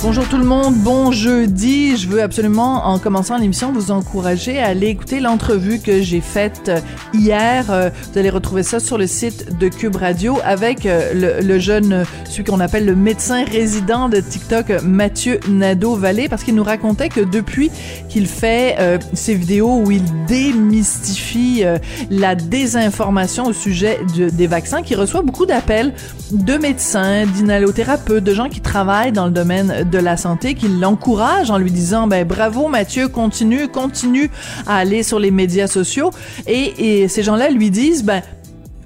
Bonjour tout le monde, bon jeudi. Je veux absolument, en commençant l'émission, vous encourager à aller écouter l'entrevue que j'ai faite euh, hier. Euh, vous allez retrouver ça sur le site de Cube Radio avec euh, le, jeune, celui qu'on appelle le médecin résident de TikTok, Mathieu Nadeau-Vallée, parce qu'il nous racontait que depuis qu'il fait ces vidéos où il démystifie la désinformation au sujet des vaccins, qu'il reçoit beaucoup d'appels de médecins, d'inhalothérapeutes, de gens qui travaillent dans le domaine de la santé qui l'encourage en lui disant ben bravo Mathieu, continue, continue à aller sur les médias sociaux. Et, et ces gens-là lui disent ben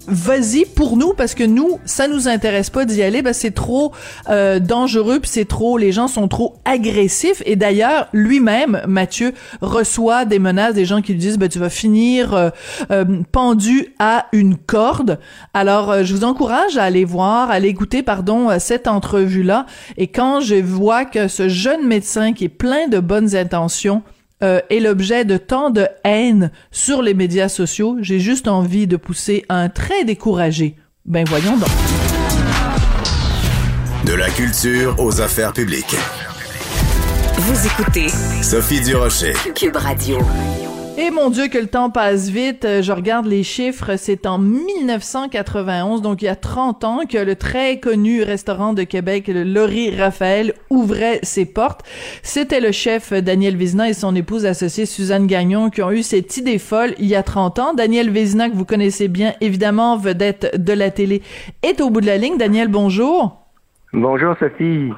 vas-y pour nous parce que nous ça nous intéresse pas d'y aller ben c'est trop euh, dangereux puis c'est trop les gens sont trop agressifs. Et d'ailleurs lui-même Mathieu reçoit des menaces des gens qui lui disent ben tu vas finir euh, euh, pendu à une corde. Alors je vous encourage à aller voir à aller écouter pardon cette entrevue là et quand je vois que ce jeune médecin qui est plein de bonnes intentions euh, est l'objet de tant de haine sur les médias sociaux, j'ai juste envie de pousser un trait découragé. Ben voyons donc. De la culture aux affaires publiques. Vous écoutez Sophie Durocher. Cube Radio. Et mon Dieu que le temps passe vite. Euh, je regarde les chiffres. C'est en 1991, donc il y a 30 ans, que le très connu restaurant de Québec, le Laurie Raphaël, ouvrait ses portes. C'était le chef Daniel Vézina et son épouse associée Suzanne Gagnon qui ont eu cette idée folle il y a 30 ans. Daniel Vézina, que vous connaissez bien, évidemment, vedette de la télé, est au bout de la ligne. Daniel, bonjour. Bonjour, Sophie.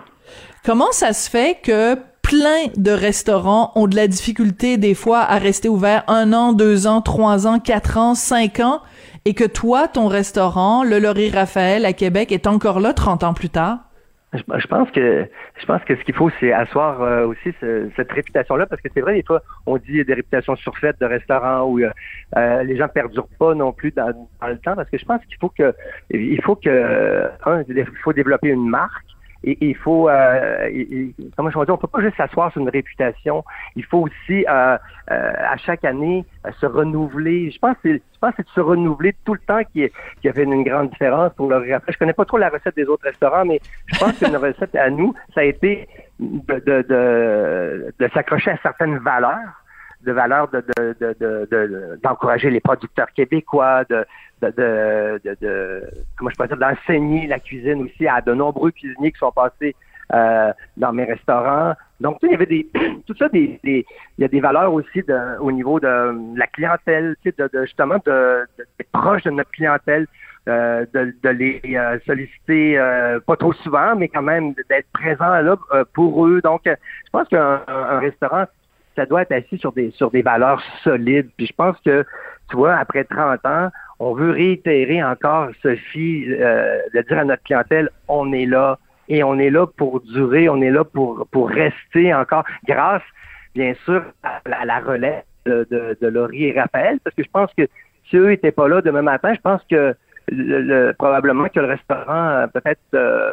Comment ça se fait que plein de restaurants ont de la difficulté des fois à rester ouverts un an, deux ans, trois ans, quatre ans, cinq ans, et que toi, ton restaurant, le Laurie Raphaël à Québec, est encore là 30 ans plus tard? Je, pense que je pense que ce qu'il faut, c'est asseoir euh, aussi cette réputation-là, parce que c'est vrai, des fois, on dit des réputations surfaites de restaurants où euh, euh, les gens perdurent pas non plus dans, le temps, parce que je pense qu'il faut que il faut que un, il faut développer une marque et, il faut, euh, comment je vais dire, on peut pas juste s'asseoir sur une réputation. Il faut aussi, euh, euh, à chaque année, euh, se renouveler. Je pense, que je pense que c'est de se renouveler tout le temps qui, qui a fait une grande différence pour le Après, je connais pas trop la recette des autres restaurants, mais je pense qu'une recette à nous, ça a été de, de, de, de s'accrocher à certaines valeurs de valeur de, d'encourager les producteurs québécois, de, de, de, comment je peux dire, d'enseigner la cuisine aussi à de nombreux cuisiniers qui sont passés euh, dans mes restaurants. Donc, il y avait des, tout ça, des, il y a des valeurs aussi de, au niveau de la clientèle, tu sais, de, justement de, d'être proche de notre clientèle, euh, de, les euh, solliciter pas trop souvent, mais quand même d'être présent là pour eux. Donc, je pense qu'un restaurant, ça doit être assis sur des sur des valeurs solides. Puis je pense que, tu vois, après 30 ans, on veut réitérer encore, Sophie, euh, de dire à notre clientèle, on est là et on est là pour durer, on est là pour, pour rester encore, grâce, bien sûr, à la, relève de, Laurie et Raphaël, parce que je pense que si eux n'étaient pas là demain matin, je pense que le, probablement que le restaurant euh, peut-être euh,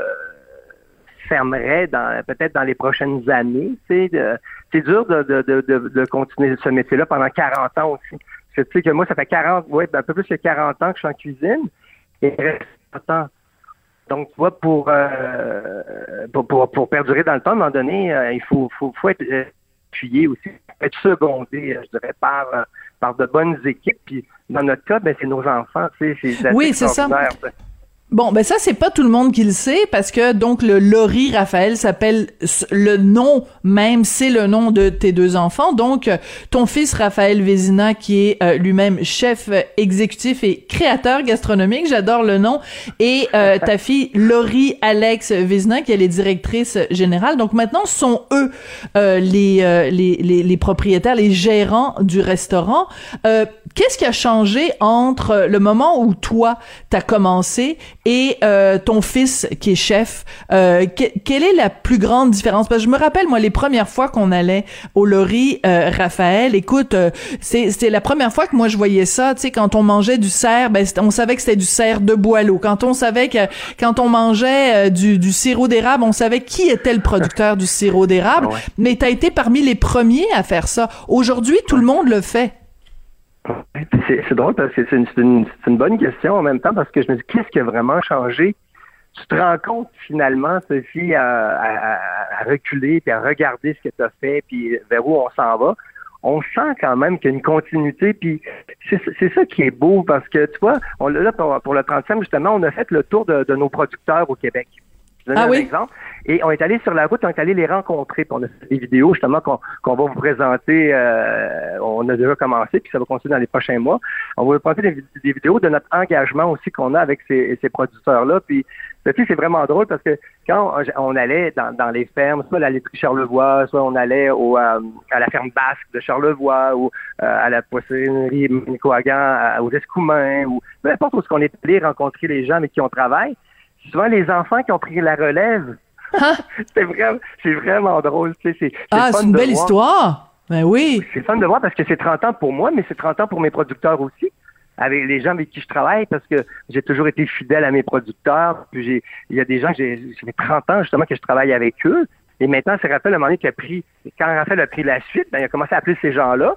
fermerait dans peut-être dans les prochaines années. C'est dur de, de, de, de, continuer ce métier-là pendant 40 ans aussi. Parce que tu sais que moi, ça fait 40, ouais, ben, un peu plus que 40 ans que je suis en cuisine. Et reste temps. Donc, tu vois, pour, euh, pour, pour, pour, perdurer dans le temps, à un moment donné, euh, il faut, faut, faut être euh, appuyé aussi, être secondé, je dirais, par, par de bonnes équipes. Puis, dans notre cas, ben, c'est nos enfants, tu sais, Oui, c'est ça. Bon, ben ça c'est pas tout le monde qui le sait parce que donc le Laurie Raphaël s'appelle le nom même, c'est le nom de tes deux enfants. Donc ton fils Raphaël Vézina qui est euh, lui-même chef exécutif et créateur gastronomique, j'adore le nom, et euh, ta fille Laurie Alex Vézina qui est directrice générale. Donc maintenant ce sont eux euh, les, les, les, les propriétaires, les gérants du restaurant. Qu'est-ce qui a changé entre le moment où toi t'as commencé et euh, ton fils qui est chef, euh, quelle est la plus grande différence? Parce que je me rappelle, moi, les premières fois qu'on allait au Lori, euh, Raphaël, écoute, euh, c'est la première fois que moi je voyais ça, tu sais, quand on mangeait du cerf, ben, on savait que c'était du cerf de Boileau. Quand on savait que, quand on mangeait du, du sirop d'érable, on savait qui était le producteur du sirop d'érable. Mais tu as été parmi les premiers à faire ça. Aujourd'hui, tout le monde le fait. C'est drôle parce que c'est une, bonne question en même temps parce que je me dis qu'est-ce qui a vraiment changé? Tu te rends compte finalement, Sophie, à, à, reculer puis à regarder ce que tu as fait puis vers où on s'en va? On sent quand même qu'il y a une continuité, puis c'est ça qui est beau parce que tu vois, on, là, pour, le 35 justement, on a fait le tour de nos producteurs au Québec. Je ah un exemple. Et on est allé sur la route, on est allé les rencontrer. Puis on a fait des vidéos justement qu'on va vous présenter. Euh, on a déjà commencé, puis ça va continuer dans les prochains mois. On va vous présenter des, vidéos de notre engagement aussi qu'on a avec ces, ces producteurs-là. Puis c'est vraiment drôle parce que quand on allait dans, dans les fermes, soit à la laiterie Charlevoix, soit on allait au, euh, à la ferme basque de Charlevoix ou euh, à la poissonnerie Nicoagan, aux Escoumins, ou peu importe où on est allé rencontrer les gens avec qui on travaille, souvent les enfants qui ont pris la relève. Hein? c'est vraiment, c'est vraiment drôle. Ah, c'est une belle histoire. Ben oui. C'est fun de voir parce que c'est 30 ans pour moi, mais c'est 30 ans pour mes producteurs aussi, avec les gens avec qui je travaille, parce que j'ai toujours été fidèle à mes producteurs. Puis j'ai, il y a des gens que j'ai, j'ai 30 ans justement que je travaille avec eux. Et maintenant, c'est Raphaël, à un moment donné, qui a pris, quand Raphaël a pris la suite, ben, il a commencé à appeler ces gens-là.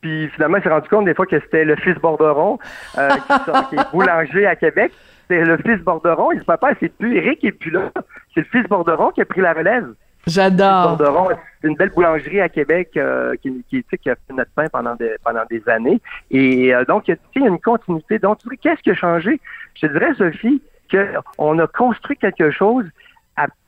Puis finalement, il s'est rendu compte des fois que c'était le fils Borderon, euh, qui, est boulanger à Québec c'est le fils Borderon. Et le papa, c'est plus Eric et puis là. C'est le fils Borderon qui a pris la relève. J'adore. Borderon, c'est une belle boulangerie à Québec euh, qui, qui, qui, a fait notre pain pendant des, pendant des années. Et euh, donc, il y a une continuité. Donc, qu'est-ce qui a changé? Je dirais, Sophie, qu'on a construit quelque chose.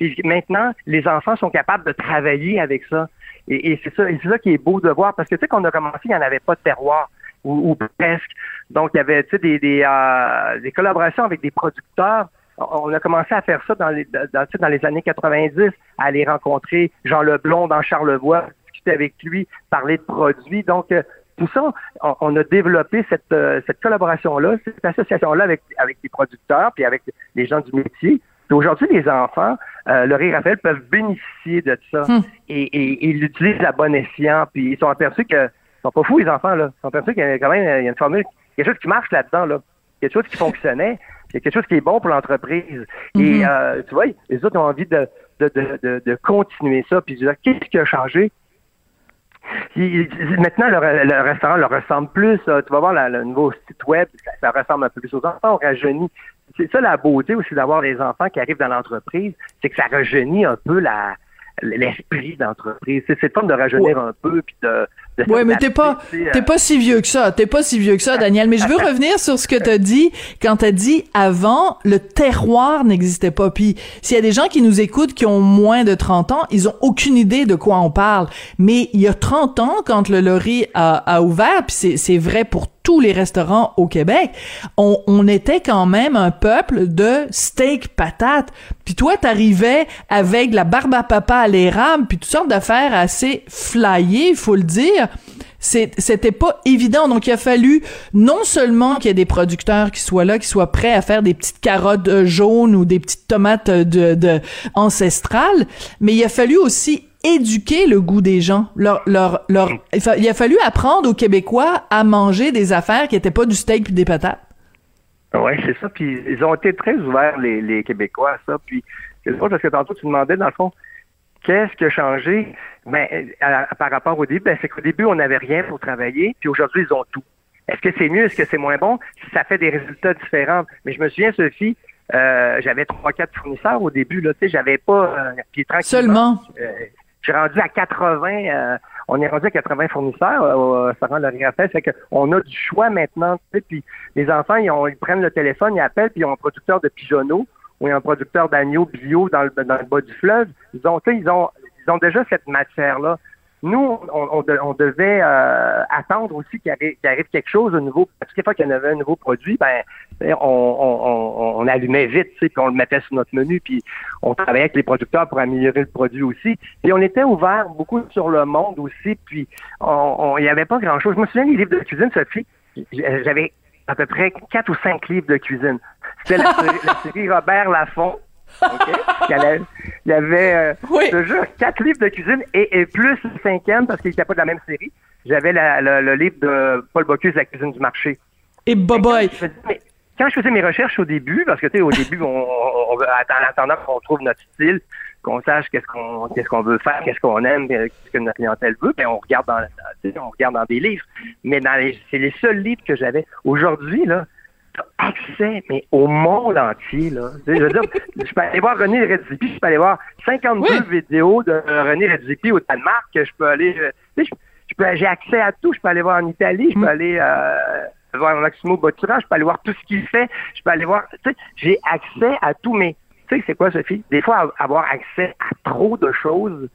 et maintenant, les enfants sont capables de travailler avec ça. Et, et c'est ça, et c'est ça qui est beau de voir. Parce que tu sais, quand on a commencé, il n'y en avait pas de terroir ou, presque. Donc, il y avait des, des, euh, des collaborations avec des producteurs. On a commencé à faire ça dans les, dans, dans les années 90, à aller rencontrer Jean Leblond dans Charlevoix, discuter avec lui, parler de produits. Donc, euh, tout ça, on, a développé cette, euh, cette collaboration-là, cette association-là avec, avec les producteurs, puis avec les gens du métier. Aujourd'hui, les enfants, euh, Laurie et Raphaël, peuvent bénéficier de ça hmm. et, et, ils utilisent à bon escient, puis ils sont aperçus que sont pas fous, les enfants, là. Ils sont perçus qu'il y a quand même il y a une formule, quelque chose qui marche là-dedans, là. Quelque chose qui fonctionnait. Il y a quelque chose qui est bon pour l'entreprise. Et mm-hmm. euh, tu vois, les autres ont envie de, de, de, de, continuer ça. Puis qu'est-ce qui a changé? maintenant, le, restaurant leur ressemble plus. Tu vas voir le nouveau site web, ça, ressemble un peu plus aux enfants, on rajeunit. C'est ça la beauté aussi d'avoir des enfants qui arrivent dans l'entreprise, c'est que ça rajeunit un peu la l'esprit d'entreprise. C'est le fun de rajeunir un peu puis de, Ouais, mais t'es pas, t'es pas si vieux que ça. T'es pas si vieux que ça, Daniel. Mais je veux revenir sur ce que t'as dit quand t'as dit avant, le terroir n'existait pas. Puis s'il y a des gens qui nous écoutent qui ont moins de 30 ans, ils ont aucune idée de quoi on parle. Mais il y a 30 ans, quand le Lori a, a ouvert, puis c'est vrai pour tous les restaurants au Québec, on, était quand même un peuple de steak patate. Puis toi, t'arrivais avec la barbe à papa à l'érable, puis toutes sortes d'affaires assez flyées, il faut le dire c'était pas évident. Donc, il a fallu non seulement qu'il y ait des producteurs qui soient là, qui soient prêts à faire des petites carottes euh, jaunes ou des petites tomates euh, de ancestrales, mais il a fallu aussi éduquer le goût des gens. Leur, leur, leur, il a fallu apprendre aux Québécois à manger des affaires qui étaient pas du steak puis des patates. Oui, c'est ça. Puis ils ont été très ouverts, les, les Québécois, à ça. Puis c'est drôle parce que tantôt, tu demandais, dans le fond, Qu'est-ce qui a changé? Ben, par rapport au début? Ben, c'est qu'au début, on n'avait rien pour travailler, puis aujourd'hui, ils ont tout. Est-ce que c'est mieux? Est-ce que c'est moins bon? Ça fait des résultats différents. Mais je me souviens, Sophie, euh, j'avais trois, quatre fournisseurs au début. Là, tu sais, j'avais pas. Euh, Seulement. Euh, j'ai rendu à 80. Euh, on est rendu à 80 fournisseurs. Euh, ça rend le fait. C'est qu'on a du choix maintenant. Puis les enfants, ils, prennent le téléphone, ils appellent, puis ils ont un producteur de pigeonneaux ou un producteur d'agneaux bio dans le, dans le bas du fleuve, ils ont, ils ont, ils ont déjà cette matière-là. Nous, on, on, devait euh, attendre aussi qu'il arrive, arrive, quelque chose de nouveau. Parce que fois qu'il y en avait un nouveau produit, ben, on, on, allumait vite, puis on le mettait sur notre menu, puis on travaillait avec les producteurs pour améliorer le produit aussi. Et on était ouvert beaucoup sur le monde aussi, puis il n'y avait pas grand-chose. Je me souviens des livres de cuisine, Sophie, j'avais à peu près quatre ou cinq livres de cuisine. C'est la, la série Robert Laffont. OK? Il y avait, euh, Oui. quatre livres de cuisine et, et plus le cinquième, parce qu'il n'était pas de la même série. J'avais le, livre de Paul Bocuse, La cuisine du marché. Et boboy. Quand je faisais mes recherches au début, parce que tu sais, au début, on, on, on veut- en attendant qu'on trouve notre style, qu'on sache qu'est-ce qu'on qu'est-ce qu'on veut faire, qu'est-ce qu'on aime, qu'est-ce que notre clientèle veut, ben on regarde dans, on regarde dans des livres. Mais dans les, c'est les seuls livres que j'avais. Aujourd'hui, là, accès, mais au monde entier, là. Je veux dire, je peux aller voir René Redzepi, je peux aller voir 52 Oui. vidéos de René Redzepi au Danemark, je peux aller, euh, tu sais, je- je peux, j'ai accès à tout. Je peux aller voir en Italie, je peux aller euh, voir Maximo Bottura, je peux aller voir tout ce qu'il fait, je peux aller voir. Tu sais, j'ai accès à tout, mais tu sais, c'est quoi, Sophie? Des fois, avoir accès à trop de choses,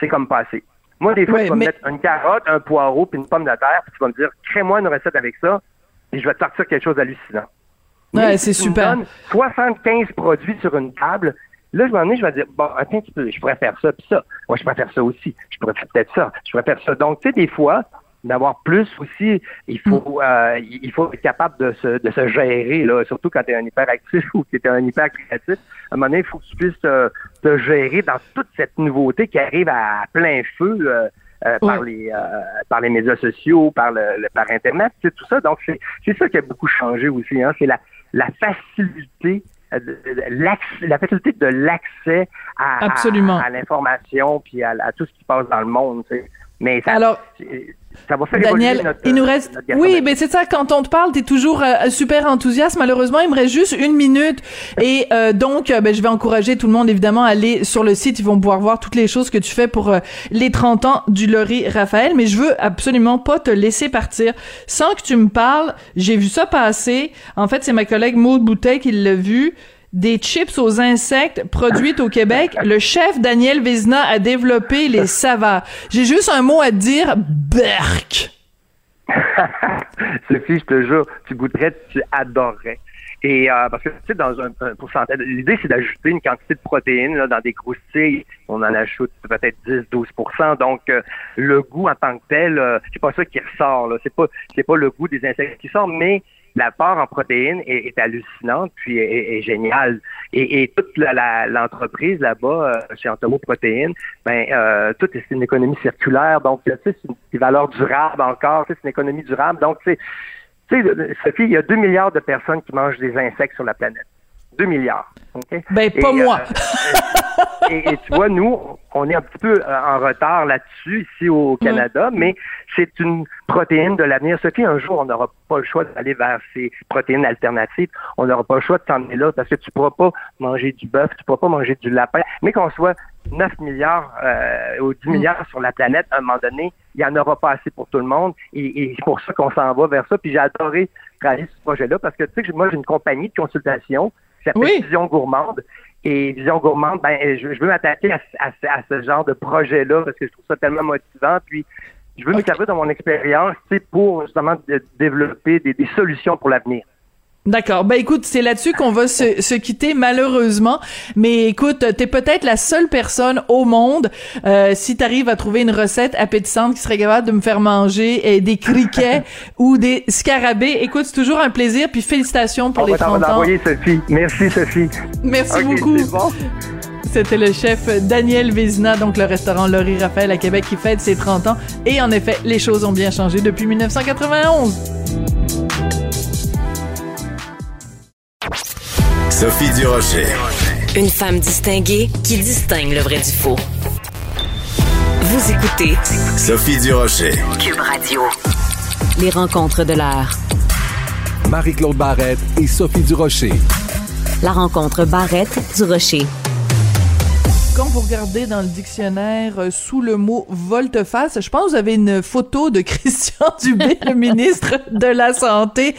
c'est comme passer. Moi, des fois, Ouais, tu vas mais- me mettre une carotte, un poireau, puis une pomme de terre, puis tu vas me dire, crée-moi une recette avec ça, et je vais te sortir quelque chose d'hallucinant. Ouais, c'est si tu me super. donnes 75 produits sur une table. Là, je vais en je vais dire, bon, attends un petit peu, je pourrais faire ça, puis ça. Moi, je pourrais faire ça aussi. Je pourrais faire peut-être ça. Je pourrais faire ça. Donc, tu sais, des fois, d'avoir plus aussi, il faut, Mm. euh, il faut être capable de se, de se gérer, là, surtout quand tu es un hyperactif ou que tu es un hyper créatif. À un moment donné, il faut que tu puisses euh, te gérer dans toute cette nouveauté qui arrive à plein feu. euh, euh, par les euh, par les médias sociaux, par le, le- par internet, c'est tout ça. Donc c'est c'est ça qui a beaucoup changé aussi. Hein. C'est la la facilité euh, la facilité de l'accès à, à- Absolument. à, l'information puis à, à tout ce qui se passe dans le monde. tu sais. Mais ça, Alors, ça va faire Daniel, notre, il nous reste. notre Oui, mais c'est ça. Quand on te parle, t'es toujours euh, super enthousiaste. Malheureusement, il me reste juste une minute. Et euh, donc, euh, ben, je vais encourager tout le monde évidemment à aller sur le site. Ils vont pouvoir voir toutes les choses que tu fais pour euh, les 30 ans du Laurie Raphaël. Mais je veux absolument pas te laisser partir sans que tu me parles. J'ai vu ça passer. En fait, c'est ma collègue Maud Boutet qui l'a vu. Des chips aux insectes produites au Québec. Le chef Daniel Vézina a développé les saveurs. J'ai juste un mot à te dire. Berk. Sophie, je te jure, tu goûterais, tu adorerais. Et euh, parce que tu sais, dans un, pourcentage, l'idée c'est d'ajouter une quantité de protéines là, dans des croustilles. On en ajoute peut-être 10-12% Donc euh, le goût en tant que tel, euh, c'est pas ça qui ressort. C'est pas c'est pas le goût des insectes qui sort, mais la part en protéines est, est hallucinante puis est, est- géniale. Et, et toute la- la- l'entreprise là-bas, euh, chez Antomo Protéines, ben euh, tout est c'est une économie circulaire. Donc tu sais, c'est une- des valeurs durables encore. tu sais, C'est une économie durable. Donc c'est tu sais, Sophie, il y a 2 milliards de personnes qui mangent des insectes sur la planète. 2 milliards. OK? Ben, pas Et, moi. euh, et, et tu vois, nous, on est un petit peu euh, en retard là-dessus ici au Canada, mais c'est une protéine de l'avenir. Sophie, un jour, on n'aura pas le choix d'aller vers ces protéines alternatives. On n'aura pas le choix de s'en aller là parce que tu ne pourras pas manger du bœuf, tu ne pourras pas manger du lapin. Mais qu'on soit 9 milliards euh, ou 10 milliards sur la planète, à un moment donné, il n'y en aura pas assez pour tout le monde. Et, et c'est pour ça qu'on s'en va vers ça. Puis j'ai adoré travailler sur ce projet-là parce que tu sais que moi, j'ai une compagnie de consultation qui s'appelle Oui. Vision Gourmande. Et Vision Gourmande, ben, je, je veux m'attaquer à, à- à ce genre de projet-là parce que je trouve ça tellement motivant. Puis, je veux me servir de mon expérience, pour justement de- développer des, des solutions pour l'avenir. D'accord. Ben écoute, c'est là-dessus qu'on va se, se quitter malheureusement. Mais écoute, t'es peut-être la seule personne au monde, euh, si t'arrives à trouver une recette appétissante qui serait capable de me faire manger euh, des criquets ou des scarabées. Écoute, c'est toujours un plaisir. Puis félicitations pour On les va t'en 30 ans. Sophie. Merci, Sophie. Merci beaucoup. bon. C'était le chef Daniel Vézina, donc le restaurant Laurie Raphaël à Québec qui fête ses 30 ans. Et en effet, les choses ont bien changé depuis 1991. Sophie Durocher. Une femme distinguée qui distingue le vrai du faux. Vous écoutez Sophie Durocher. Cube Radio. Les rencontres de l'heure. Marie-Claude Barrette et Sophie Durocher. La rencontre Barrette du Rocher. Quand vous regardez dans le dictionnaire euh, sous le mot volte-face, je pense que vous avez une photo de Christian Dubé, le ministre de la Santé.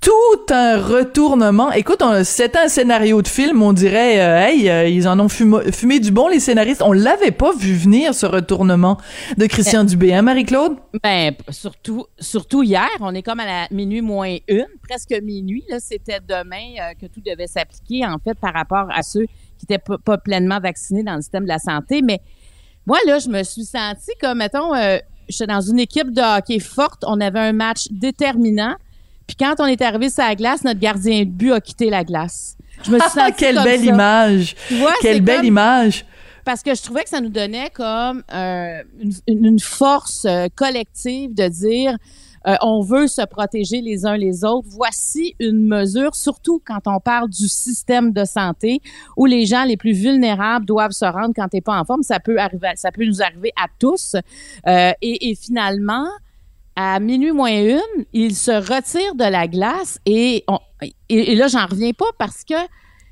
Tout un retournement. Écoute, c'est un scénario de film, on dirait, euh, hey, euh, ils en ont fumé, fumé du bon, les scénaristes. On l'avait pas vu venir, ce retournement de Christian Dubé, hein, Marie-Claude? Ben, surtout, surtout hier, on est comme à la minuit moins une, presque minuit. Là, c'était demain euh, que tout devait s'appliquer, en fait, par rapport à ceux qui n'étaient pas, pas pleinement vaccinés dans le système de la santé. Mais moi, là, je me suis sentie comme, mettons, euh, j'étais dans une équipe de hockey forte. On avait un match déterminant. Puis quand on est arrivé sur la glace, notre gardien de but a quitté la glace. Je me suis Ah, sentie quelle comme belle ça. image! Tu vois, Quelle belle comme- image! parce que je trouvais que ça nous donnait comme euh, une, une force euh, collective de dire euh, on veut se protéger les uns les autres. Voici une mesure, surtout quand on parle du système de santé où les gens les plus vulnérables doivent se rendre quand t'es pas en forme. Ça peut arriver, ça peut nous arriver à tous. Euh, et, et finalement, à minuit moins une, ils se retirent de la glace et, on- et, et là, j'en reviens pas parce que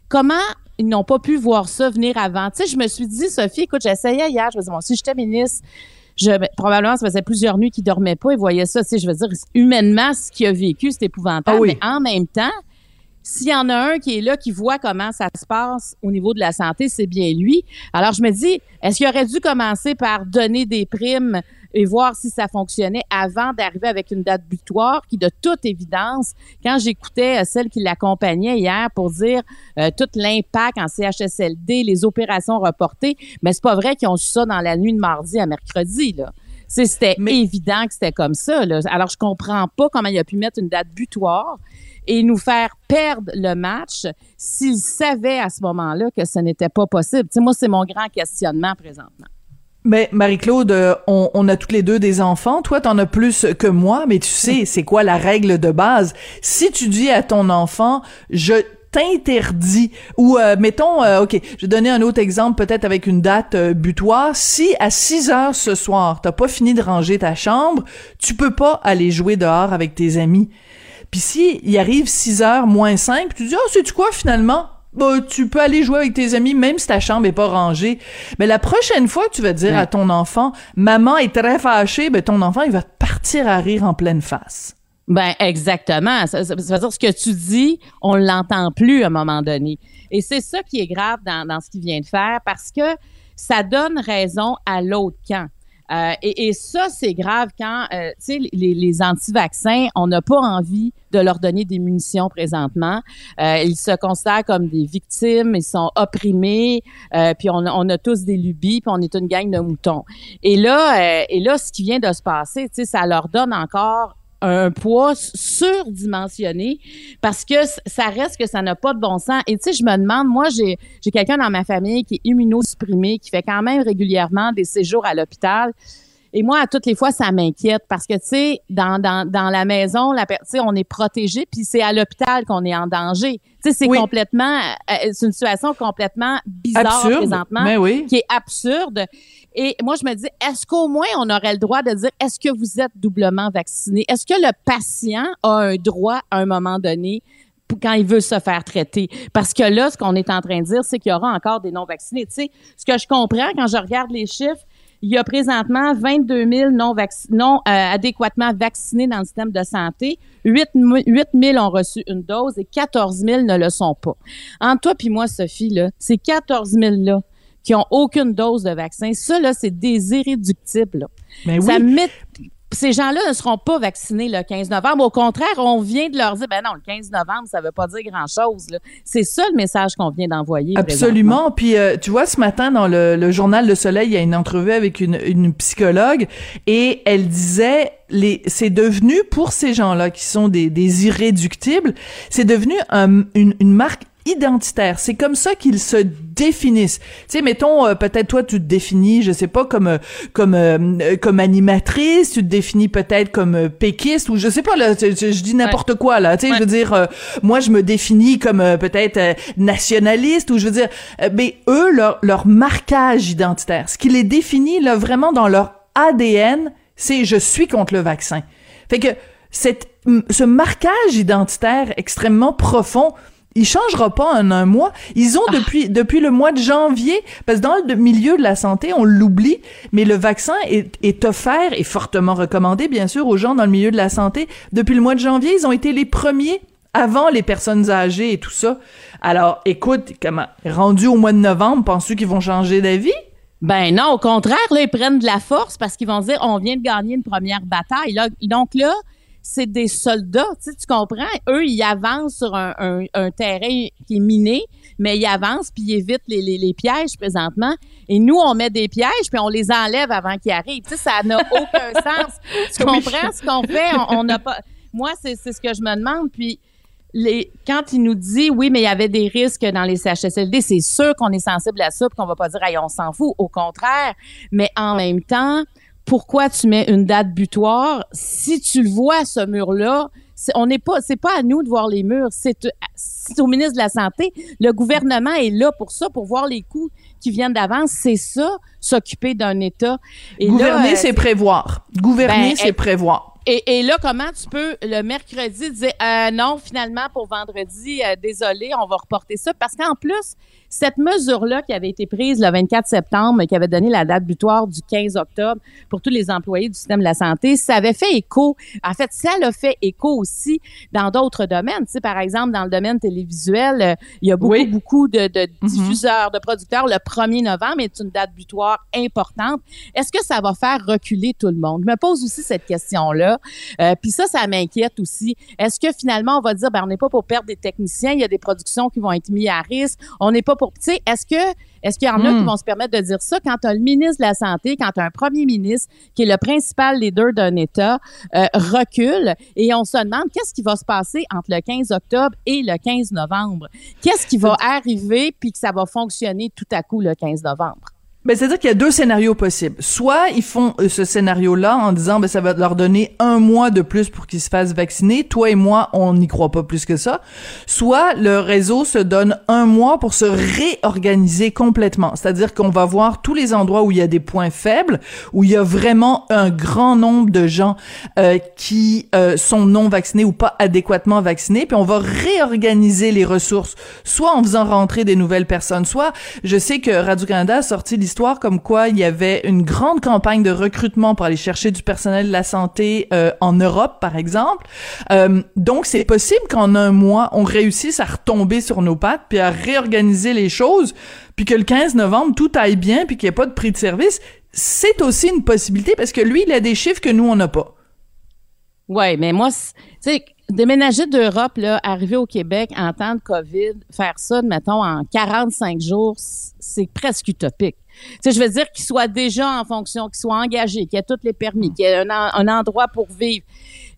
comment ils n'ont pas pu voir ça venir avant? Tu sais, je me suis dit, Sophie, écoute, j'essayais hier, je me disais, bon, si j'étais ministre, je, ben, probablement, ça faisait plusieurs nuits qu'ils dormaient pas et voyaient ça. Tu sais, je veux dire, humainement, ce qu'il a vécu, c'est épouvantable. Ah oui. Mais en même temps, s'il y en a un qui est là, qui voit comment ça se passe au niveau de la santé, c'est bien lui. Alors, je me dis, est-ce qu'il aurait dû commencer par donner des primes et voir si ça fonctionnait avant d'arriver avec une date butoir qui, de toute évidence, quand j'écoutais euh, celle qui l'accompagnait hier pour dire euh, tout l'impact en CHSLD, les opérations reportées, mais c'est pas vrai qu'ils ont su ça dans la nuit de mardi à mercredi, là. C'était Mais- évident que c'était comme ça. Là. Alors, je comprends pas comment il a pu mettre une date butoir et nous faire perdre le match s'il savait à ce moment-là que ce n'était pas possible. Tu sais, moi, c'est mon grand questionnement présentement. Mais Marie-Claude, euh, on, on a toutes les deux des enfants. Toi, t'en as plus que moi, mais tu sais, c'est quoi la règle de base? Si tu dis à ton enfant, je t'interdis, ou euh, mettons, euh, ok, je vais donner un autre exemple, peut-être avec une date euh, butoir. Si à 6 heures ce soir, t'as pas fini de ranger ta chambre, tu peux pas aller jouer dehors avec tes amis. Puis si il arrive 6 heures moins 5, tu dis, oh, sais-tu quoi, finalement? Bah, tu peux aller jouer avec tes amis même si ta chambre est pas rangée. Mais la prochaine fois que tu vas dire Ouais. à ton enfant, maman est très fâchée, ben ton enfant, il va partir à rire en pleine face. Ben exactement. Ça, ça- ça veut dire ce que tu dis, on l'entend plus à un moment donné. Et c'est ça qui est grave dans, dans ce qu'il vient de faire parce que ça donne raison à l'autre camp. Euh, et, et ça, c'est grave quand, euh, tu sais, les, les anti-vaccins, on n'a pas envie de leur donner des munitions présentement. Euh, ils se considèrent comme des victimes, ils sont opprimés, euh, puis on, on a tous des lubies, puis on est une gang de moutons. Et là, euh, et là, ce qui vient de se passer, tu sais, ça leur donne encore un poids surdimensionné parce que ça reste que ça n'a pas de bon sens. Et tu sais, je me demande, moi, j'ai j'ai quelqu'un dans ma famille qui est immunosupprimé, qui fait quand même régulièrement des séjours à l'hôpital. Et moi, à toutes les fois, ça m'inquiète parce que, tu sais, dans, dans, dans la maison, la, on est protégé, puis c'est à l'hôpital qu'on est en danger. Tu sais, c'est Oui. complètement, euh, c'est une situation complètement bizarre Absurde. présentement Mais oui. qui est absurde. Et moi, je me dis, est-ce qu'au moins on aurait le droit de dire, est-ce que vous êtes doublement vacciné? Est-ce que le patient a un droit à un moment donné quand il veut se faire traiter? Parce que là, ce qu'on est en train de dire, c'est qu'il y aura encore des non-vaccinés. Tu sais, ce que je comprends quand je regarde les chiffres, il y a présentement 22 000 non, vac- non euh, adéquatement vaccinés dans le système de santé. 8, 8 000 ont reçu une dose et 14 000 ne le sont pas. Entre toi puis moi, Sophie, là, ces 14 000 là qui ont aucune dose de vaccin, ça là, c'est des irréductibles. là. Mais Ça oui. met- ces gens-là ne seront pas vaccinés le 15 novembre. Au contraire, on vient de leur dire, ben non, le 15 novembre, ça veut pas dire grand-chose. C'est ça le message qu'on vient d'envoyer. Absolument. Puis euh, tu vois, ce matin dans le, le journal Le Soleil, il y a une entrevue avec une, une psychologue et elle disait les c'est devenu pour ces gens-là qui sont des, des irréductibles, c'est devenu un- une, une marque identitaire. C'est comme ça qu'ils se définissent. Tu sais, mettons, euh, peut-être toi, tu te définis, je sais pas, comme euh, comme euh, comme animatrice, tu te définis peut-être comme péquiste ou je sais pas là, je, dis n'importe quoi là. Tu sais, Ouais. je veux dire, euh, moi, je me définis comme peut-être nationaliste ou je veux dire, mais eux, leur leur marquage identitaire, ce qui les définit là vraiment dans leur ADN, c'est je suis contre le vaccin. Fait que cette, ce marquage identitaire extrêmement profond, il changera pas en un mois. Ils ont depuis depuis le mois de janvier, parce que dans le milieu de la santé, on l'oublie, mais le vaccin est, est offert et fortement recommandé, bien sûr, aux gens dans le milieu de la santé. Depuis le mois de janvier, ils ont été les premiers avant les personnes âgées et tout ça. Alors, écoute, comment rendu au mois de novembre, penses-tu qu'ils vont changer d'avis? Ben non, au contraire, là, ils prennent de la force parce qu'ils vont dire on vient de gagner une première bataille. Là, donc là, c'est des soldats, tu sais, tu comprends? Eux, ils avancent sur un, un- un terrain qui est miné, mais ils avancent puis ils évitent les, les- les pièges présentement. Et nous, on met des pièges puis on les enlève avant qu'ils arrivent. Tu sais, ça n'a aucun sens. Tu comprends ce qu'on fait? On- n'a pas. moi, c'est ce que je me demande. Puis, les, quand il nous dit, oui, mais il y avait des risques dans les CHSLD, c'est sûr qu'on est sensible à ça, puis qu'on va pas dire, hey, on s'en fout. Au contraire. Mais en même temps, pourquoi tu mets une date butoir? Si tu le vois, ce mur-là, c'est- on n'est pas, c'est pas à nous de voir les murs, c'est au ministre de la Santé. Le gouvernement est là pour ça, pour voir les coûts qui viennent d'avance. C'est ça, s'occuper d'un État. Et là, Gouverner, euh, c'est prévoir. Gouverner, Ben, c'est prévoir. et, et là, comment tu peux le mercredi dire euh, non, finalement, pour vendredi, euh, désolé, on va reporter ça? Parce qu'en plus, cette mesure-là qui avait été prise le 24 septembre qui avait donné la date butoir du 15 octobre pour tous les employés du système de la santé, ça avait fait écho. En fait, ça l'a fait écho aussi dans d'autres domaines. Tu sais, par exemple, dans le domaine télévisuel, euh, il y a beaucoup, Oui. beaucoup de, de diffuseurs, de producteurs. Le 1er novembre est une date butoir importante. Est-ce que ça va faire reculer tout le monde? Je me pose aussi cette question-là. Euh, Puis ça, ça m'inquiète aussi. Est-ce que finalement, on va dire, ben, on n'est pas pour perdre des techniciens, il y a des productions qui vont être mises à risque, on n'est pas pour... Tu sais, est-ce que est-ce qu'il y en a Hmm. qui vont se permettre de dire ça? Quand tu as le ministre de la Santé, quand tu as un premier ministre qui est le principal leader d'un État, euh, recule et on se demande qu'est-ce qui va se passer entre le 15 octobre et le 15 novembre? Qu'est-ce qui va arriver puis que ça va fonctionner tout à coup le 15 novembre? Ben, c'est-à-dire qu'il y a deux scénarios possibles. Soit ils font euh, ce scénario-là en disant, ben, ça va leur donner un mois de plus pour qu'ils se fassent vacciner. Toi et moi, on n'y croit pas plus que ça. Soit le réseau se donne un mois pour se réorganiser complètement. C'est-à-dire qu'on va voir tous les endroits où il y a des points faibles, où il y a vraiment un grand nombre de gens euh, qui euh, sont non vaccinés ou pas adéquatement vaccinés, puis on va réorganiser les ressources, soit en faisant rentrer des nouvelles personnes, soit je sais que Radio-Canada a sorti comme quoi il y avait une grande campagne de recrutement pour aller chercher du personnel de la santé euh, en Europe, par exemple. Euh, donc, c'est possible qu'en un mois, on réussisse à retomber sur nos pattes, puis à réorganiser les choses, puis que le 15 novembre, tout aille bien, puis qu'il n'y ait pas de prix de service. C'est aussi une possibilité parce que lui, il a des chiffres que nous, on n'a pas. Oui, mais moi, tu sais, déménager d'Europe, là, arriver au Québec en temps de COVID, faire ça, mettons, en 45 jours, c'est presque utopique. Tu sais, je veux dire qu'il soit déjà en fonction, qu'il soit engagé, qu'il ait tous les permis, qu'il ait un endroit pour vivre.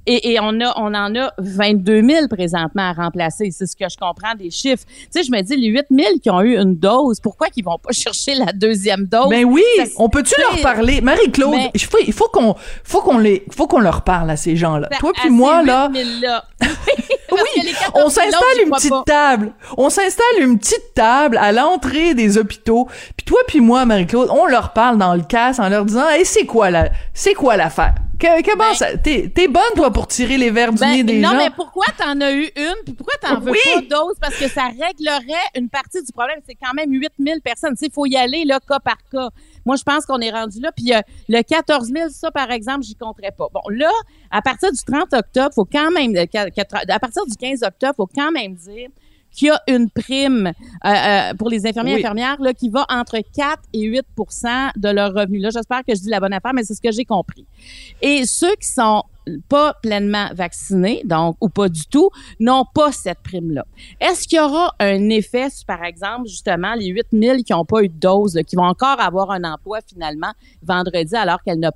Et, et on a, on en a 22 000 présentement à remplacer. C'est ce que je comprends des chiffres. Tu sais, je me dis, les 8 000 qui ont eu une dose, pourquoi qu'ils vont pas chercher la deuxième dose? Ben oui, Ça, on peut-tu leur parler, Marie-Claude Mais- Il faut, il faut qu'on, faut qu'on les, faut qu'on leur parle à ces gens-là. Toi à puis moi ces là, 8 000-là. Parce que les 14 000 on s'installe une petite pas. table. On s'installe une petite table à l'entrée des hôpitaux. Puis toi puis moi, Marie-Claude, on leur parle dans le casse en leur disant, hey, c'est quoi la, c'est quoi l'affaire? Que- Comment Ben- ça T'es, t'es bonne toi pour tirer les verres du Ben, nez des non, gens mais pourquoi t'en as eu une, puis pourquoi t'en veux Oui. pas d'autres? Parce que ça réglerait une partie du problème. C'est quand même 8000 personnes. Il faut y aller, là, cas par cas. Moi, je pense qu'on est rendu là. Puis euh, le 14 000, ça, par exemple, j'y compterais pas. Bon, là, à partir du 30 octobre, faut quand même, euh, à partir du 15 octobre, faut quand même dire qu'il y a une prime euh, euh, pour les infirmiers et Oui. infirmières là, qui va entre 4 et 8 de leur revenu. Là, j'espère que je dis la bonne affaire, mais c'est ce que j'ai compris. Et ceux qui sont pas pleinement vaccinés, donc, ou pas du tout, n'ont pas cette prime-là. Est-ce qu'il y aura un effet par exemple, justement, les 8 000 qui n'ont pas eu de dose, là, qui vont encore avoir un emploi finalement vendredi alors qu'elle ne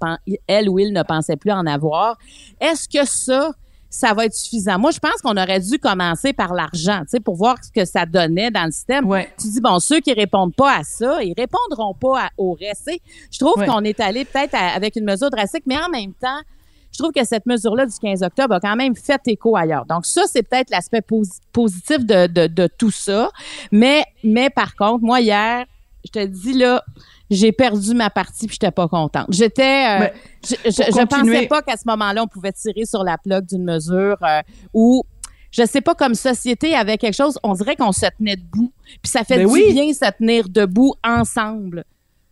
elle ou il ne pensait plus en avoir? Est-ce que ça, ça va être suffisant? Moi, je pense qu'on aurait dû commencer par l'argent, tu sais, pour voir ce que ça donnait dans le système. Ouais. Tu dis, bon, ceux qui répondent pas à ça, ils répondront pas à- au reste. Je trouve Ouais. qu'on est allé peut-être avec une mesure drastique, mais en même temps, je trouve que cette mesure-là du 15 octobre a quand même fait écho ailleurs. Donc ça, c'est peut-être l'aspect posi- positif de, de, de tout ça. Mais, mais par contre, moi, hier, je te dis là, j'ai perdu ma partie puis j'étais pas contente. J'étais, euh, je, je, je pensais pas qu'à ce moment-là, on pouvait tirer sur la plaque d'une mesure euh, où je sais pas, comme société, il y avait quelque chose, on dirait qu'on se tenait debout. Puis ça fait Ben du oui. bien se tenir debout ensemble.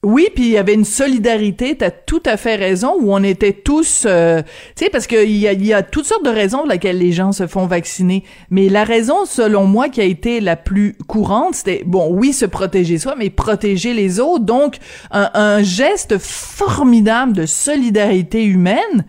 Oui, puis il y avait une solidarité, t'as tout à fait raison, où on était tous, euh, tu sais, parce qu'il y a, y a toutes sortes de raisons pour lesquelles les gens se font vacciner, mais la raison, selon moi, qui a été la plus courante, c'était, bon, oui, se protéger soi, mais protéger les autres, donc un, un geste formidable de solidarité humaine,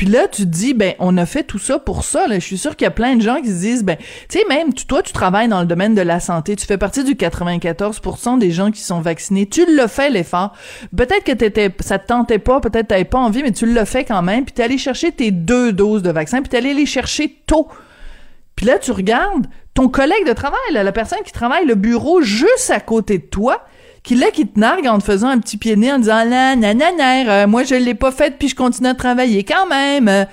Puis là, tu te dis, ben, on a fait tout ça pour ça. Là. Je suis sûre qu'il y a plein de gens qui se disent, ben, tu sais, même toi, tu travailles dans le domaine de la santé, tu fais partie du 94% des gens qui sont vaccinés. Tu l'as fait l'effort. Peut-être que t'étais, ça te tentait pas, peut-être t'avais pas envie, mais tu l'as fait quand même. Puis t'es allé chercher tes deux doses de vaccin, puis t'es allé les chercher tôt. Puis là, tu regardes ton collègue de travail, la personne qui travaille le bureau juste à côté de toi, qui là qui te nargue en te faisant un petit pied nez en disant là nanana euh, moi je l'ai pas fait puis je continue à travailler quand même euh.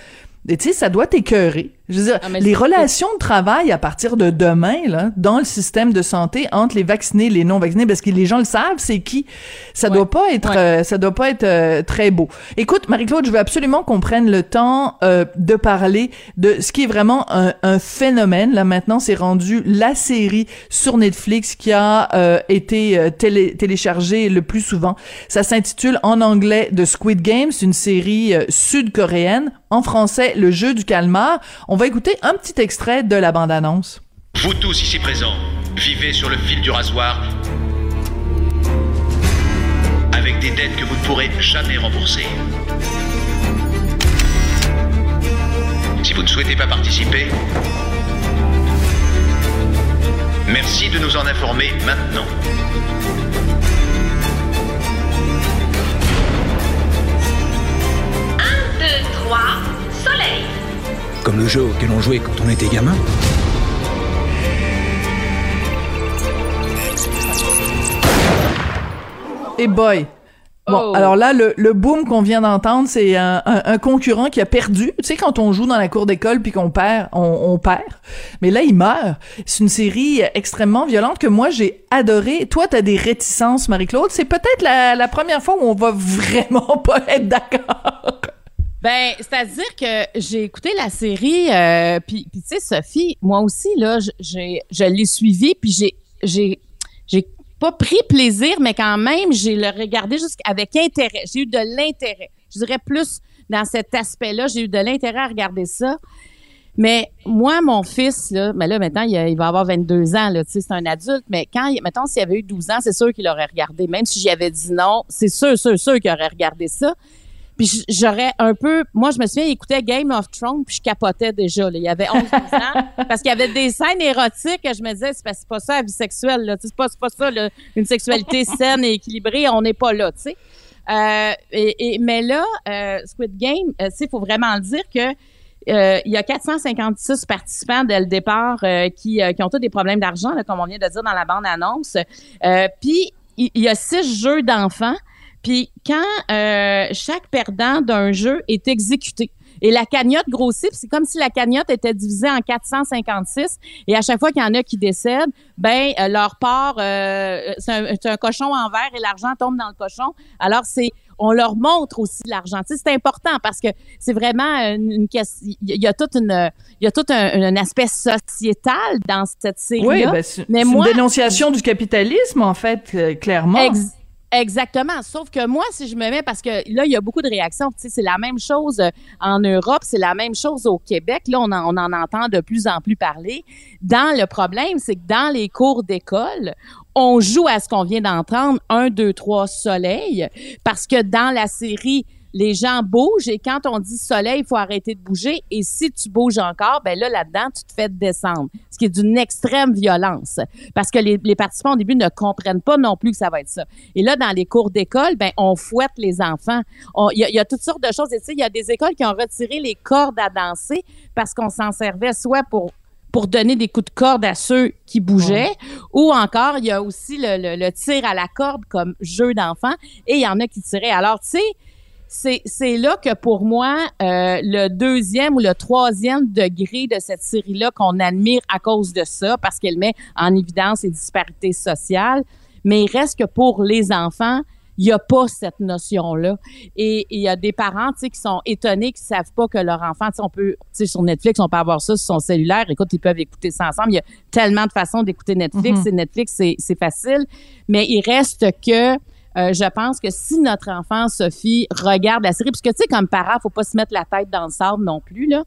tu sais ça doit t'écœurer je veux dire, Ah, les relations de travail à partir de demain, là, dans le système de santé entre les vaccinés et les non vaccinés, parce que les gens le savent, c'est qui? Ça Ouais. doit pas être, Ouais. euh, ça doit pas être euh, très beau. Écoute, Marie-Claude, je veux absolument qu'on prenne le temps euh, de parler de ce qui est vraiment un, un phénomène. Là, maintenant, c'est rendu la série sur Netflix qui a euh, été télé- téléchargée le plus souvent. Ça s'intitule en anglais The Squid Game. C'est une série sud-coréenne. En français, Le jeu du calmar. On va écouter un petit extrait de la bande-annonce. Vous tous ici présents, vivez sur le fil du rasoir avec des dettes que vous ne pourrez jamais rembourser. Si vous ne souhaitez pas participer, merci de nous en informer maintenant. Comme le jeu auquel on jouait quand on était gamin. Et boy. Bon, Oh. alors là, le, le boom qu'on vient d'entendre, c'est un, un- un concurrent qui a perdu. Tu sais, quand on joue dans la cour d'école puis qu'on perd, on, on perd. Mais là, il meurt. C'est une série extrêmement violente que moi, j'ai adoré. Toi, t'as des réticences, Marie-Claude. C'est peut-être la, la première fois où on va vraiment pas être d'accord. Ben, c'est-à-dire que j'ai écouté la série, euh, puis, tu sais, Sophie, moi aussi, là, j'ai, je l'ai suivie, puis j'ai, j'ai, j'ai pas pris plaisir, mais quand même, j'ai le regardé avec intérêt. J'ai eu de l'intérêt. Je dirais plus dans cet aspect-là, j'ai eu de l'intérêt à regarder ça. Mais moi, mon fils, là, mais là, maintenant, il, va avoir 22 ans, là, tu sais, c'est un adulte, mais quand, mettons, s'il avait eu 12 ans, c'est sûr qu'il aurait regardé. Même si j'y avais dit non, c'est sûr, sûr, sûr qu'il aurait regardé ça. Puis j'aurais un peu... Moi, je me souviens, il écoutait Game of Thrones, puis je capotais déjà. Là. Il y avait 11 12 ans. Parce qu'il y avait des scènes érotiques que je me disais, c'est pas, c'est pas ça la vie sexuelle. C'est pas, c'est pas ça, là, une sexualité saine et équilibrée. On n'est pas là, tu sais. Euh, et, et- mais là, euh, Squid Game, euh, il faut vraiment le dire que euh, il y a 456 participants dès le départ euh, qui, euh, qui ont tous des problèmes d'argent, là, comme on vient de dire dans la bande-annonce. Euh, Puis, il il y a six jeux d'enfants. Puis, quand euh, chaque perdant d'un jeu est exécuté, et la cagnotte grossit, c'est comme si la cagnotte était divisée en 456. Et à chaque fois qu'il y en a qui décèdent, ben euh, leur part, euh, c'est un, cochon en verre et l'argent tombe dans le cochon. Alors c'est, on leur montre aussi l'argent. Tu sais, c'est important parce que c'est vraiment une, question. Il y a toute une, il y a tout un, un aspect sociétal dans cette série-là. Oui, ben, c'est une dénonciation du capitalisme, en fait, euh, clairement. Ex- Exactement. Sauf que moi, si je me mets, parce que là, il y a beaucoup de réactions. Tu c'est la même chose euh, en Europe, c'est la même chose au Québec. Là, on en, entend de plus en plus parler. Dans le problème, c'est que dans les cours d'école, on joue à ce qu'on vient d'entendre, un, deux, trois, soleil, parce que dans la série, les gens bougent et quand on dit soleil, il faut arrêter de bouger. Et si tu bouges encore, ben là, là-dedans, tu te fais descendre. Ce qui est d'une extrême violence. Parce que les, les participants, au début, ne comprennent pas non plus que ça va être ça. Et là, dans les cours d'école, ben, on fouette les enfants. Il y, a- il y a toutes sortes de choses. Et tu sais, il y a des écoles qui ont retiré les cordes à danser parce qu'on s'en servait soit pour pour donner des coups de corde à ceux qui bougeaient, ou encore, il y a aussi le, le- le tir à la corde comme jeu d'enfant, et il y en a qui tiraient. Alors, tu sais, c'est, là que pour moi, euh, le deuxième ou le troisième degré de cette série-là qu'on admire à cause de ça, parce qu'elle met en évidence les disparités sociales, mais il reste que pour les enfants, il n'y a pas cette notion-là. Et il y a des parents, tu sais, qui sont étonnés, qui savent pas que leur enfant, tu sais, on peut, tu sais, sur Netflix, on peut avoir ça sur son cellulaire. Écoute, ils peuvent écouter ça ensemble. Il y a tellement de façons d'écouter Netflix. Mhm. Et Netflix, c'est, c'est facile. Mais il reste que, euh, je pense que si notre enfant, Sophie, regarde la série, parce que, tu sais, comme parent, faut pas se mettre la tête dans le sable non plus, là.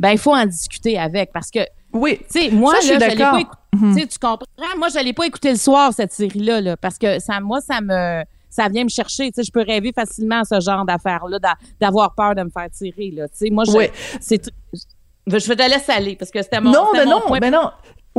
Ben, il faut en discuter avec. Parce que, Oui. tu sais, moi, Ça, je là, pas. Mhm. Tu sais, tu comprends? Moi, je l'ai pas écouté le soir, cette série-là, là, parce que ça, moi, ça me, ça vient me chercher. Tu sais, je peux rêver facilement à ce genre d'affaires-là, d'a- d'avoir peur de me faire tirer. Là. Tu sais, moi, je, c'est, je vais te laisser aller parce que c'était mon, non, c'était mais mon non, point. mais non.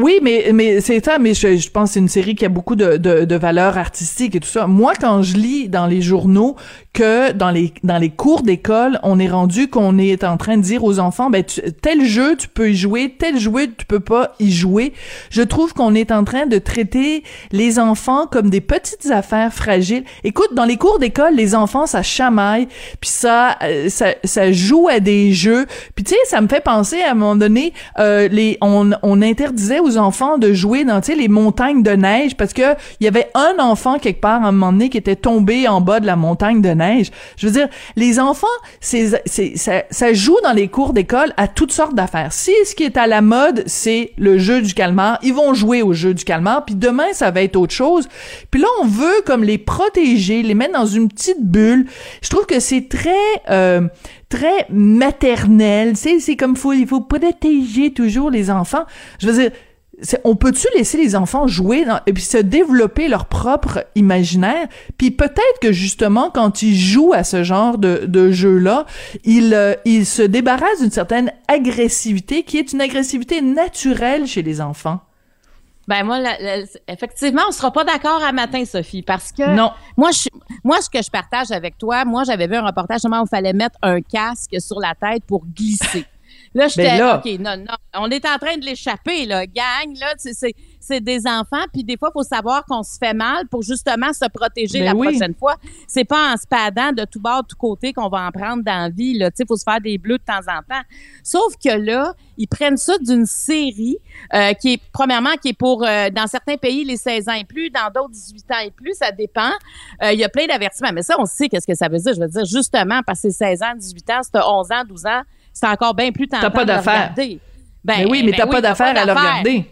Oui, mais mais c'est ça. Mais je, je pense c'est une série qui a beaucoup de, de de valeurs artistiques et tout ça. Moi, quand je lis dans les journaux que dans les dans les cours d'école, on est rendu qu'on est en train de dire aux enfants, ben tu- tel jeu tu peux y jouer, tel jeu tu peux pas y jouer. Je trouve qu'on est en train de traiter les enfants comme des petites affaires fragiles. Écoute, dans les cours d'école, les enfants ça chamaille, puis ça euh, ça ça joue à des jeux. Puis tu sais, ça me fait penser à un moment donné, euh, les on on interdisait aux enfants de jouer dans les montagnes de neige parce que il y avait un enfant quelque part un moment donné qui était tombé en bas de la montagne de neige. Je veux dire, les enfants, c'est c'est ça, ça joue dans les cours d'école à toutes sortes d'affaires. Si ce qui est à la mode, c'est le jeu du calmar, ils vont jouer au jeu du calmar, puis demain ça va être autre chose. Puis là on veut comme les protéger, les mettre dans une petite bulle. Je trouve que c'est très euh, très maternel. C'est c'est comme faut il faut protéger toujours les enfants. Je veux dire on peut-tu laisser les enfants jouer dans- et puis se développer leur propre imaginaire? Puis peut-être que justement quand ils jouent à ce genre de, de jeu-là ils, euh, ils se débarrassent d'une certaine agressivité qui est une agressivité naturelle chez les enfants Ben moi, la- la- effectivement, on sera pas d'accord à matin, Sophie, parce que Non. moi, je, moi, ce que je partage avec toi, moi, j'avais vu un reportage où il fallait mettre un casque sur la tête pour glisser. Là, j'étais, Ben là. OK, non, non, on est en train de l'échapper, là, gang, là, c'est, c'est, c'est des enfants, puis des fois, il faut savoir qu'on se fait mal pour justement se protéger Ben la oui. prochaine fois. C'est pas en se padant de tout bord, de tout côté qu'on va en prendre dans la vie, là, tu sais, faut se faire des bleus de temps en temps. Sauf que là, ils prennent ça d'une série euh, qui est, premièrement, qui est pour, euh, dans certains pays, les 16 ans et plus, dans d'autres, 18 ans et plus, ça dépend. Euh, Il y a plein d'avertissements. Mais ça, on sait qu'est-ce que ça veut dire. Je veux dire, justement, parce que c'est 16 ans, 18 ans, c'est 11 ans, 12 ans, c'est encore bien plus tentant pas de le d'affaires. regarder. Ben oui, mais t'as pas d'affaire à le d'affaires. regarder.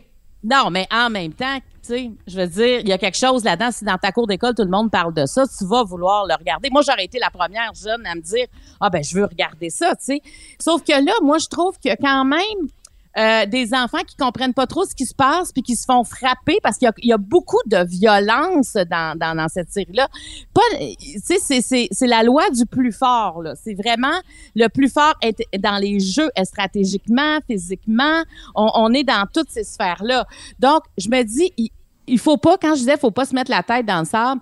Non, mais en même temps, tu sais, je veux dire, il y a quelque chose là-dedans. Si dans ta cour d'école, tout le monde parle de ça, tu vas vouloir le regarder. Moi, j'aurais été la première jeune à me dire, ah ben, je veux regarder ça, tu sais. Sauf que là, moi, je trouve que quand même, euh, des enfants qui comprennent pas trop ce qui se passe puis qui se font frapper parce qu'il y a, beaucoup de violence dans, cette série-là. C'est, la loi du plus fort. C'est vraiment le plus fort est dans les jeux stratégiquement, physiquement. On, on est dans toutes ces sphères-là. Donc, je me dis, il, il faut pas, quand je disais, faut pas se mettre la tête dans le sable.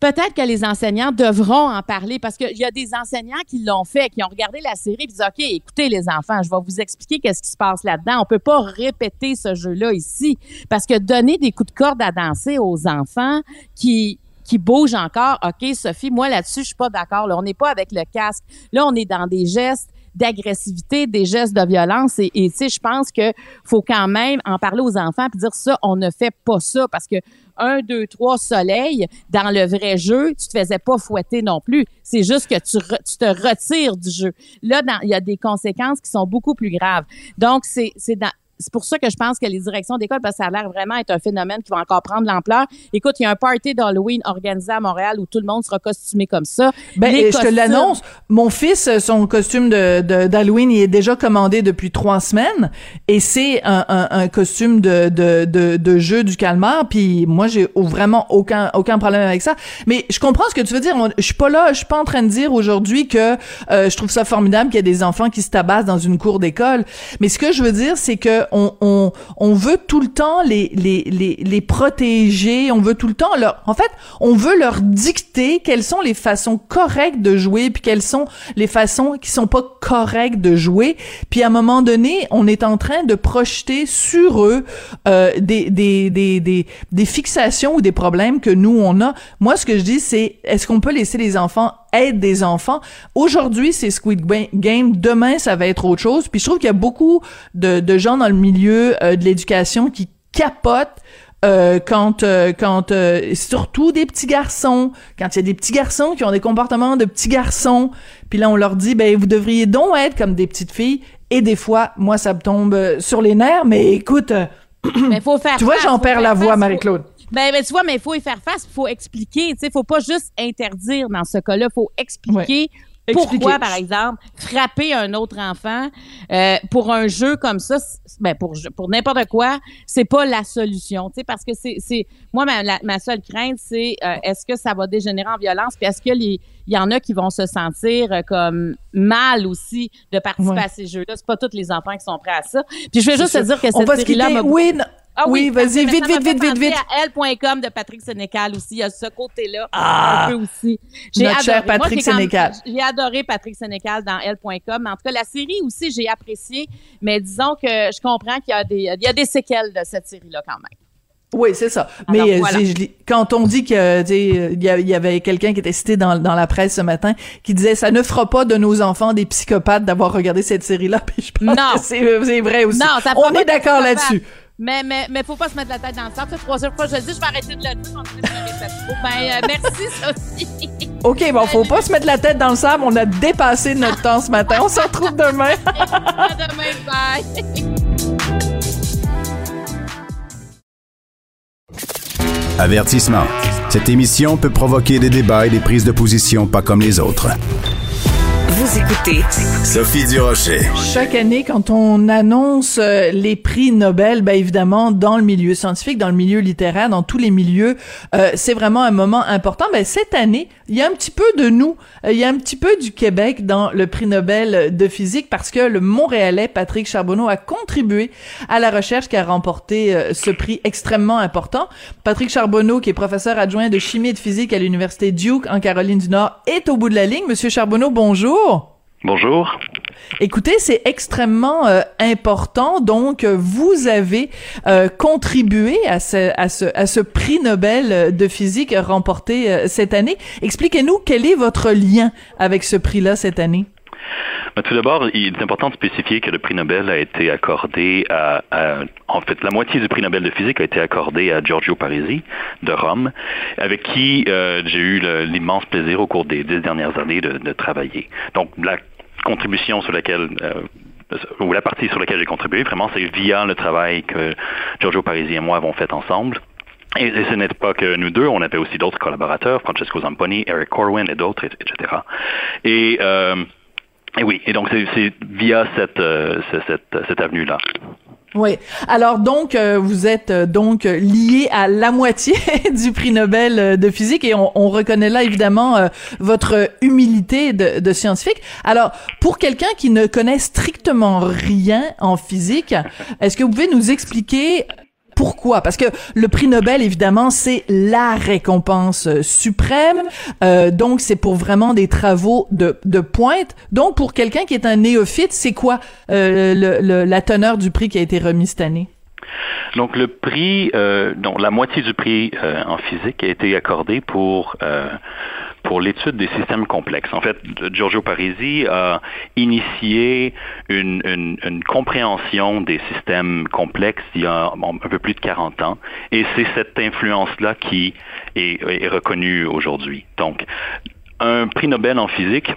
Peut-être que les enseignants devront en parler parce qu'il y a des enseignants qui l'ont fait, qui ont regardé la série et disent OK, écoutez les enfants, je vais vous expliquer qu'est-ce qui se passe là-dedans. On peut pas répéter ce jeu-là ici parce que donner des coups de corde à danser aux enfants qui bougent encore. OK, Sophie, moi là-dessus, je suis pas d'accord. Là, on n'est pas avec le casque. Là, on est dans des gestes d'agressivité, des gestes de violence. Et tu sais, je pense que faut quand même en parler aux enfants puis dire ça, on ne fait pas ça parce que un, deux, trois soleils dans le vrai jeu, tu te faisais pas fouetter non plus. C'est juste que tu, tu te retires du jeu. Là, il y a des conséquences qui sont beaucoup plus graves. Donc, c'est c'est dans c'est pour ça que je pense que les directions d'école, parce que ça a l'air vraiment être un phénomène qui va encore prendre l'ampleur. Écoute, il y a un party d'Halloween organisé à Montréal où tout le monde sera costumé comme ça. Ben, Les je te l'annonce. Mon fils, euh, son costume de de- d'Halloween, il est déjà commandé depuis trois semaines, et c'est un, un, un costume de, de de de jeu du calmar. Puis moi, j'ai vraiment aucun aucun problème avec ça. Mais je comprends ce que tu veux dire. Je suis pas là, je suis pas en train de dire aujourd'hui que euh, je trouve ça formidable qu'il y ait des enfants qui se tabassent dans une cour d'école. Mais ce que je veux dire, c'est que on on on veut tout le temps les les les les protéger. On veut tout le temps leur. En fait, on veut leur dicter quelles sont les façons correctes de jouer, puis quelles sont les façons qui sont pas correctes de jouer. Puis à un moment donné, on est en train de projeter sur eux euh, des, des des des des fixations ou des problèmes que nous on a. Moi, ce que je dis, c'est est-ce qu'on peut laisser les enfants être des enfants. Aujourd'hui, c'est Squid Game. Demain, ça va être autre chose. Puis je trouve qu'il y a beaucoup de, de gens dans le milieu euh, de l'éducation qui capotent euh, quand euh, quand euh, surtout des petits garçons quand il y a des petits garçons qui ont des comportements de petits garçons puis là on leur dit ben vous devriez donc être comme des petites filles et des fois moi ça me tombe euh, sur les nerfs mais écoute euh, Mais faut faire tu vois j'en perds la voix Marie-Claude Ben, ben, tu vois, mais il faut y faire face, il faut expliquer. Tu sais, faut pas juste interdire dans ce cas-là. Il faut expliquer Pourquoi, par exemple, frapper un autre enfant euh, pour un jeu comme ça, ben pour pour n'importe quoi, c'est pas la solution, tu sais, parce que c'est c'est moi ma, ma seule crainte c'est euh, est-ce que ça va dégénérer en violence, puis est-ce que les il y en a qui vont se sentir euh, comme mal aussi de participer à ces jeux-là? C'est pas tous les enfants qui sont prêts à ça. Puis je vais juste te dire que cette série-là Oui, ah oui, vas-y, vite, vite, vite, vite, vite. à elle.com de Patrick Sénécal aussi. Il y a ce côté-là. Ah, un peu aussi. J'ai notre adoré. cher Patrick Sénécal. J'ai adoré Patrick Sénécal dans elle.com. En tout cas, la série aussi, j'ai apprécié. Mais disons que je comprends qu'il y a des, il y a des séquelles de cette série-là quand même. Oui, c'est ça. Mais euh, quand on dit que il y, avait quelqu'un qui était cité dans, dans la presse ce matin qui disait ça ne fera pas de nos enfants des psychopathes d'avoir regardé cette série-là. Puis je pense non. que c'est vrai aussi. Non, ça on est d'accord là-dessus. Mais, mais, mais faut pas se mettre la tête dans le sable. Troisième fois que je le dis, je vais arrêter de le dire. Ben, euh, merci, Sophie. OK, bon, faut pas se mettre la tête dans le sable. On a dépassé notre temps ce matin. On se retrouve demain. à demain, bye. Avertissement. Cette émission peut provoquer des débats et des prises de position pas comme les autres. Écoutez Sophie Durocher. Chaque année, quand on annonce euh, les prix Nobel, ben évidemment, dans le milieu scientifique, dans le milieu littéraire, dans tous les milieux, euh, c'est vraiment un moment important. Ben cette année, il y a un petit peu de nous, euh, il y a un petit peu du Québec dans le prix Nobel de physique parce que le Montréalais Patrick Charbonneau a contribué à la recherche qui a remporté ce prix extrêmement important. Patrick Charbonneau, qui est professeur adjoint de chimie et de physique à l'université Duke en Caroline du Nord, est au bout de la ligne. Monsieur Charbonneau, bonjour. Bonjour. Écoutez, c'est extrêmement euh, important. Donc, euh, vous avez euh, contribué à ce, à, ce, à ce prix Nobel de physique remporté cette année. Expliquez-nous quel est votre lien avec ce prix-là cette année. Tout d'abord, il est important de spécifier que le prix Nobel a été accordé à, en fait, la moitié du prix Nobel de physique a été accordé à Giorgio Parisi de Rome, avec qui euh, j'ai eu l'immense plaisir au cours des dix dernières années de, travailler. Donc, la contribution sur laquelle euh, ou la partie sur laquelle j'ai contribué, vraiment, c'est via le travail que Giorgio Parisi et moi avons fait ensemble. Et, ce n'est pas que nous deux, on avait aussi d'autres collaborateurs, Francesco Zamponi, Eric Corwin et d'autres, etc. Et euh, et oui, et donc c'est via cette, euh, cette, cette avenue-là. Oui. Alors donc euh, vous êtes euh, donc lié à la moitié du prix Nobel de physique et on, on reconnaît là évidemment votre humilité de, de, scientifique. Alors pour quelqu'un qui ne connaît strictement rien en physique, est-ce que vous pouvez nous expliquer pourquoi? Parce que le prix Nobel, évidemment, c'est la récompense euh, suprême. Euh, donc, c'est pour vraiment des travaux de, de pointe. Donc, pour quelqu'un qui est un néophyte, c'est quoi euh, la teneur du prix qui a été remis cette année? Donc le prix, la moitié du prix en physique a été accordé pour euh, pour l'étude des systèmes complexes. En fait, Giorgio Parisi a initié une, une, une compréhension des systèmes complexes il y a un peu plus de 40 ans, et c'est cette influence-là qui est, est reconnue aujourd'hui. Donc, un prix Nobel en physique,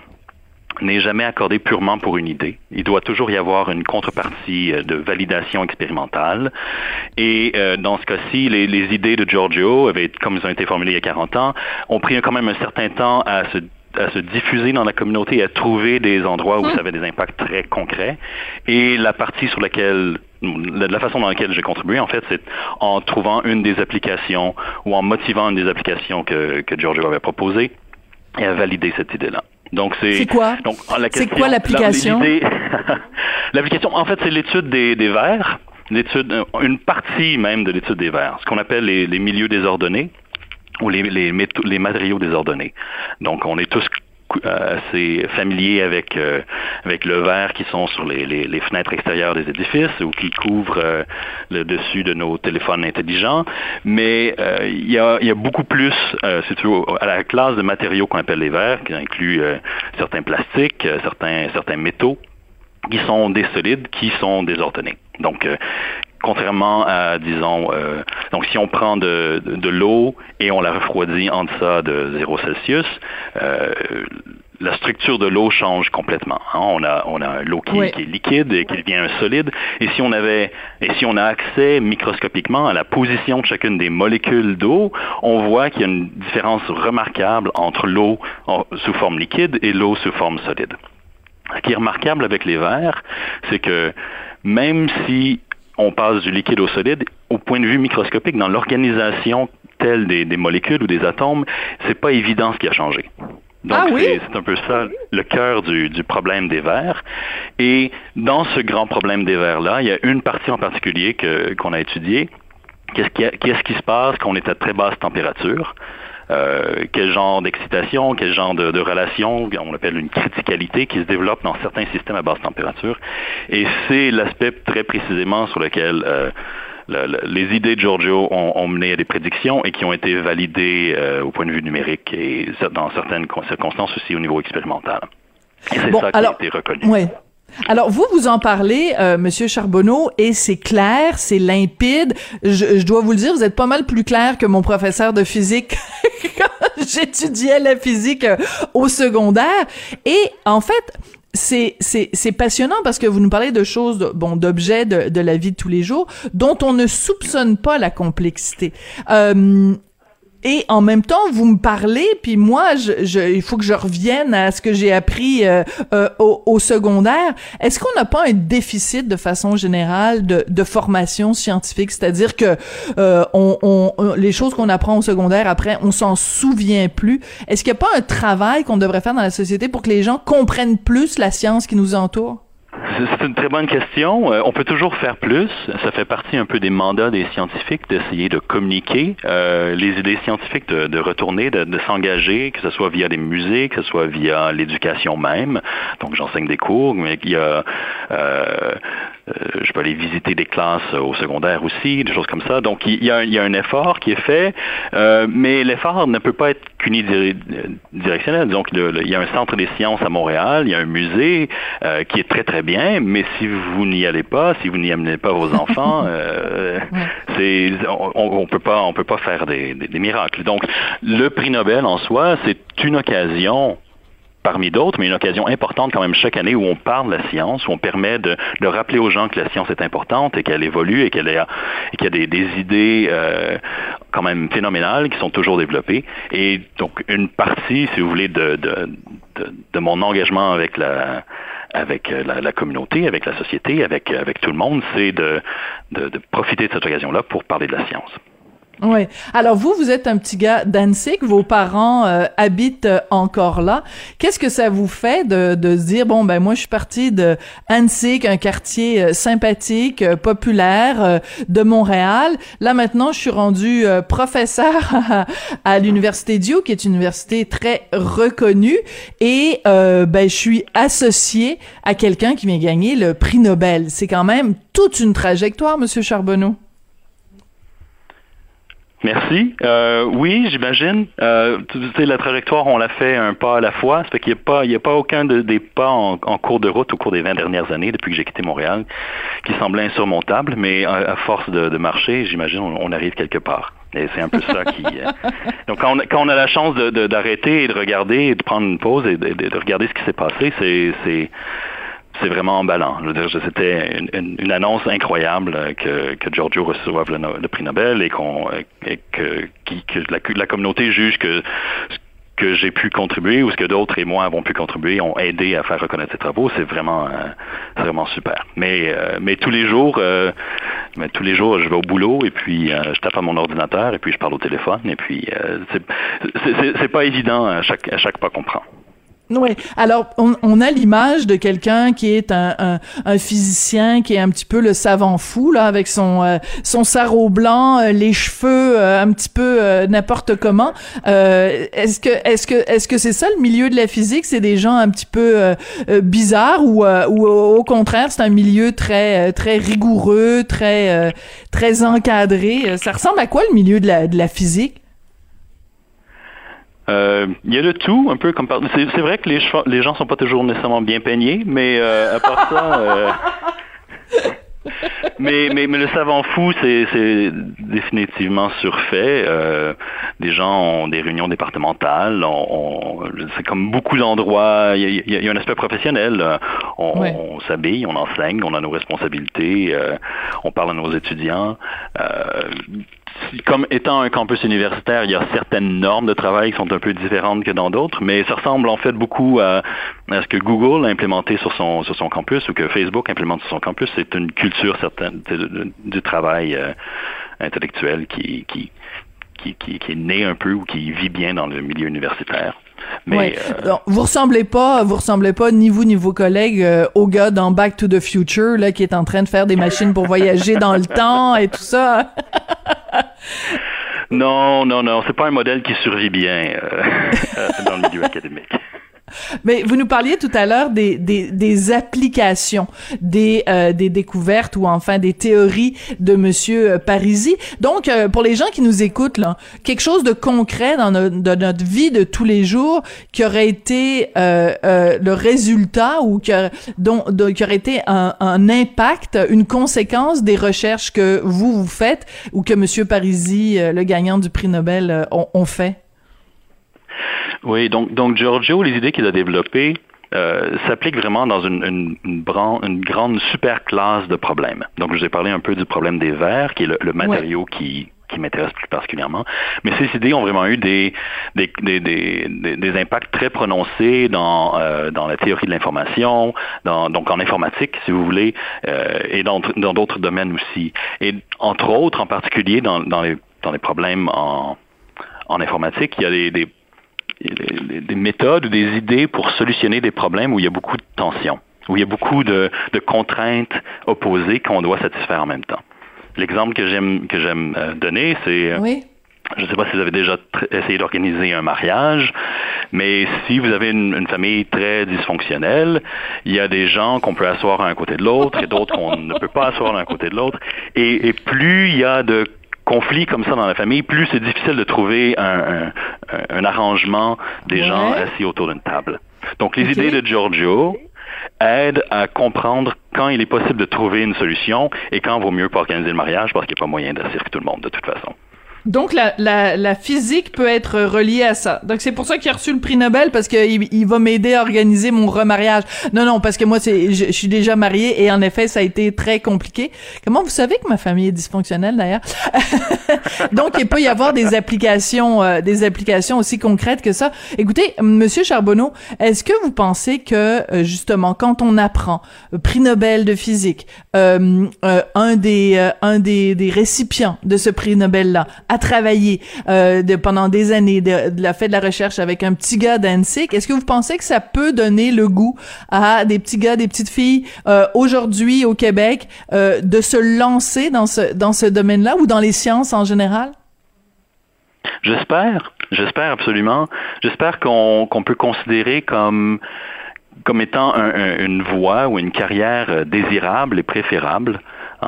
n'est jamais accordé purement pour une idée. Il doit toujours y avoir une contrepartie euh, de validation expérimentale. Et euh, dans ce cas-ci, les, les, idées de Giorgio, avaient, comme ils ont été formulées il y a 40 ans, ont pris quand même un certain temps à se à se diffuser dans la communauté et à trouver des endroits où hum. ça avait des impacts très concrets. Et la partie sur laquelle la, façon dans laquelle j'ai contribué, en fait, c'est en trouvant une des applications ou en motivant une des applications que, que Giorgio avait proposées et à valider cette idée-là. Donc c'est quoi? donc C'est quoi l'application? L'application, en fait, c'est l'étude des, des vers, l'étude, euh, une partie même de l'étude des vers, ce qu'on appelle les, les, milieux désordonnés ou les, les, les matériaux désordonnés. Donc on est tous assez familiers avec euh, avec le verre qui sont sur les, les, les, fenêtres extérieures des édifices ou qui couvrent euh, le dessus de nos téléphones intelligents. Mais euh, il y, a, y, a, beaucoup plus, si tu veux, à la classe de matériaux qu'on appelle les verres, qui inclut certains plastiques, certains certains métaux qui sont des solides, qui sont désordonnés. Donc, contrairement à, disons, euh, donc si on prend de, de, l'eau et on la refroidit en deçà de 0 Celsius, euh, la structure de l'eau change complètement. Hein. On a, on a l'eau qui, qui, est liquide et qui devient un solide. Et si on avait, et si on a accès microscopiquement à la position de chacune des molécules d'eau, on voit qu'il y a une différence remarquable entre l'eau sous forme liquide et l'eau sous forme solide. Ce qui est remarquable avec les verres, c'est que même si on passe du liquide au solide, au point de vue microscopique, dans l'organisation telle des, molécules ou des atomes, c'est pas évident ce qui a changé. Donc, ah c'est un peu ça le cœur du, problème des verres. Et dans ce grand problème des verres-là, il y a une partie en particulier qu'on a étudiée. Qu'est-ce qui, qui, se passe quand on est à très basse température? Euh, quel genre d'excitation, quel genre de, relation, on appelle une criticalité qui se développe dans certains systèmes à basse température. Et c'est l'aspect très précisément sur lequel euh, les idées de Giorgio ont, mené à des prédictions et qui ont été validées euh, au point de vue numérique et dans certaines circonstances aussi au niveau expérimental. Et c'est ça qui a été reconnu. Alors vous vous en parlez, euh, Monsieur Charbonneau, et c'est clair, c'est limpide. Je, je, dois vous le dire, vous êtes pas mal plus clair que mon professeur de physique quand j'étudiais la physique euh, au secondaire. Et en fait, c'est c'est c'est passionnant parce que vous nous parlez de choses bon d'objets de, de la vie de tous les jours dont on ne soupçonne pas la complexité. Euh, et en même temps, vous me parlez, puis moi, je, il faut que je revienne à ce que j'ai appris euh, euh, au, secondaire. Est-ce qu'on n'a pas un déficit de façon générale de, de formation scientifique, c'est-à-dire que euh, on, on, les choses qu'on apprend au secondaire après, on s'en souvient plus. Est-ce qu'il n'y a pas un travail qu'on devrait faire dans la société pour que les gens comprennent plus la science qui nous entoure? C'est une très bonne question. Euh, on peut toujours faire plus. Ça fait partie un peu des mandats des scientifiques d'essayer de communiquer euh, les idées scientifiques, de, retourner, de, s'engager, que ce soit via des musées, que ce soit via l'éducation même. Donc j'enseigne des cours, mais il y a euh, je peux aller visiter des classes au secondaire aussi, des choses comme ça. Donc, il y a, il y a un effort qui est fait, euh, mais l'effort ne peut pas être qu'unidirectionnel. Donc, il y a un centre des sciences à Montréal, il y a un musée euh, qui est très, très bien, mais si vous n'y allez pas, si vous n'y amenez pas vos enfants, euh, c'est, on, on peut pas, on peut pas faire des, des, des miracles. Donc, le prix Nobel en soi, c'est une occasion parmi d'autres, mais une occasion importante quand même chaque année où on parle de la science, où on permet de, de rappeler aux gens que la science est importante et qu'elle évolue et qu'elle et qu'il y a des, des idées euh, quand même phénoménales qui sont toujours développées. Et donc une partie, si vous voulez, de, de, de, de mon engagement avec la avec la, la, communauté, avec la société, avec, avec tout le monde, c'est de, de, de profiter de cette occasion-là pour parler de la science. Oui. Alors vous, vous êtes un petit gars d'Annecy, vos parents euh, habitent euh, encore là. Qu'est-ce que ça vous fait de, de se dire bon ben moi je suis parti de un quartier euh, sympathique, populaire de Montréal. Là maintenant, je suis rendu professeur à, l'université Duke, qui est une université très reconnue, et ben je suis associé à quelqu'un qui vient gagner le prix Nobel. C'est quand même toute une trajectoire, Monsieur Charbonneau. Merci. Euh, oui, j'imagine. Euh, tu sais, la trajectoire, on l'a fait un pas à la fois. Ça fait qu'il n'y a pas, il y a pas aucun des pas en, cours de route au cours des 20 dernières années, depuis que j'ai quitté Montréal, qui semblait insurmontable, mais à, force de, marcher, j'imagine, on, arrive quelque part. Et c'est un peu ça qui. Euh, donc, quand on, a la chance d'arrêter et de regarder, et de prendre une pause et de, de regarder ce qui s'est passé, c'est c'est vraiment emballant. C'était une, annonce incroyable que, que Giorgio reçoive le, prix Nobel et, qu'on, que, que la, communauté juge que que j'ai pu contribuer ou ce que d'autres et moi avons pu contribuer ont aidé à faire reconnaître ses travaux, c'est vraiment euh, vraiment super. Mais euh, mais tous les jours euh, mais tous les jours je vais au boulot et puis je tape à mon ordinateur et puis je parle au téléphone et puis c'est, pas évident à chaque à chaque pas qu'on prend. Oui. Alors, on, on a l'image de quelqu'un qui est un, un, un, physicien qui est un petit peu le savant fou là, avec son euh, son sarrau blanc, euh, les cheveux euh, un petit peu n'importe comment. est-ce que est-ce que est-ce que c'est ça le milieu de la physique? C'est des gens un petit peu bizarres ou ou au contraire c'est un milieu très très rigoureux, très très encadré? Ça ressemble à quoi le milieu de la de la physique? Euh, il y a de tout, un peu comme c'est, vrai que les, les gens sont pas toujours nécessairement bien peignés, mais euh, à part ça, euh, mais, mais, mais le savant fou, c'est, c'est définitivement surfait. Euh, des gens ont des réunions départementales. On, c'est comme beaucoup d'endroits. Il y, a, il y a un aspect professionnel. On, on, s'habille, on enseigne, on a nos responsabilités. Euh, on parle à nos étudiants. Comme étant un campus universitaire, il y a certaines normes de travail qui sont un peu différentes que dans d'autres, mais ça ressemble en fait beaucoup à, ce que Google a implémenté sur son, sur son campus ou que Facebook implémente sur son campus. C'est une culture certaine du travail euh, intellectuel qui, qui, qui, qui, est né un peu ou qui vit bien dans le milieu universitaire. Mais euh, vous ressemblez pas, vous ressemblez pas ni vous ni vos collègues euh, au gars dans Back to the Future là qui est en train de faire des machines pour voyager dans le temps et tout ça. non, non, non, c'est pas un modèle qui survit bien dans le milieu académique. Mais vous nous parliez tout à l'heure des, des, des, applications, des, euh, des découvertes ou enfin des théories de Monsieur Parisi. Donc, euh, pour les gens qui nous écoutent, là, quelque chose de concret dans, notre vie de tous les jours qui aurait été euh, euh le résultat ou qui, dont, qui aurait été un, un, impact, une conséquence des recherches que vous, vous faites ou que Monsieur Parisi, le gagnant du prix Nobel, ont fait? Oui, donc, donc Giorgio, les idées qu'il a développées euh, s'appliquent vraiment dans une, une, une, une, grande super classe de problèmes. Donc, je vous ai parlé un peu du problème des verres, qui est le, matériau qui, qui m'intéresse plus particulièrement. Mais ces idées ont vraiment eu des, des, des, des, des impacts très prononcés dans, euh, dans la théorie de l'information, dans, donc en informatique, si vous voulez, euh, et dans, dans d'autres domaines aussi. Et entre autres, en particulier dans, dans, les, dans les problèmes en, en informatique, il y a des, des des méthodes ou des idées pour solutionner des problèmes où il y a beaucoup de tensions, où il y a beaucoup de, contraintes opposées qu'on doit satisfaire en même temps. L'exemple que j'aime que j'aime euh, donner, c'est euh, Je ne sais pas si vous avez déjà essayé d'organiser un mariage, mais si vous avez une, famille très dysfonctionnelle, il y a des gens qu'on peut asseoir à un côté de l'autre et d'autres qu'on ne peut pas asseoir à un côté de l'autre. et, plus il y a de conflit comme ça dans la famille, plus c'est difficile de trouver un, un, arrangement des gens assis autour d'une table. Donc les idées de Giorgio aident à comprendre quand il est possible de trouver une solution et quand il vaut mieux pas organiser le mariage parce qu'il n'y a pas moyen d'assurer tout le monde de toute façon. Donc la, la, la, physique peut être reliée à ça. Donc c'est pour ça qu'il a reçu le prix Nobel parce qu'il il va m'aider à organiser mon remariage. Non non parce que moi c'est je, suis déjà mariée et en effet ça a été très compliqué. Comment vous savez que ma famille est dysfonctionnelle d'ailleurs? Donc il peut y avoir des applications euh, des applications aussi concrètes que ça. Écoutez monsieur Charbonneau, est-ce que vous pensez que euh, justement quand on apprend euh, prix Nobel de physique un des un des, des récipients de ce prix Nobel là à travailler euh, pendant des années, de, la fait de la recherche avec un petit gars d'ANSIC, est-ce que vous pensez que ça peut donner le goût à des petits gars, des petites filles euh, aujourd'hui au Québec euh, de se lancer dans ce domaine-là ou dans les sciences en général? J'espère, j'espère absolument. J'espère qu'on peut considérer comme comme étant un, une voie ou une carrière euh, désirable et préférable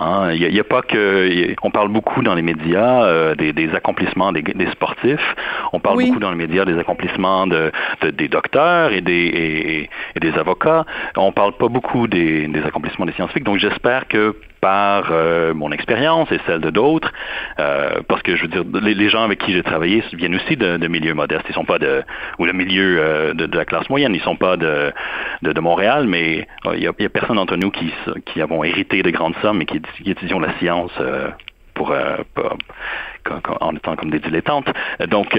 Hein. N'y a, pas que. On parle beaucoup dans les médias euh, des, des, accomplissements des, des, sportifs. On parle beaucoup dans les médias des accomplissements de, de des docteurs et des, et, et des avocats. On parle pas beaucoup des, des accomplissements des scientifiques. Donc j'espère que par euh, mon expérience et celle de d'autres, euh, parce que je veux dire, les, gens avec qui j'ai travaillé viennent aussi de, de, milieux modestes. Ils sont pas de ou le milieu euh, de, de, la classe moyenne. Ils sont pas de de, de Montréal, mais il y, a, personne d'entre nous qui qui avons hérité de grandes sommes et qui, étudions la science. Pour, en étant comme des dilettantes. Donc,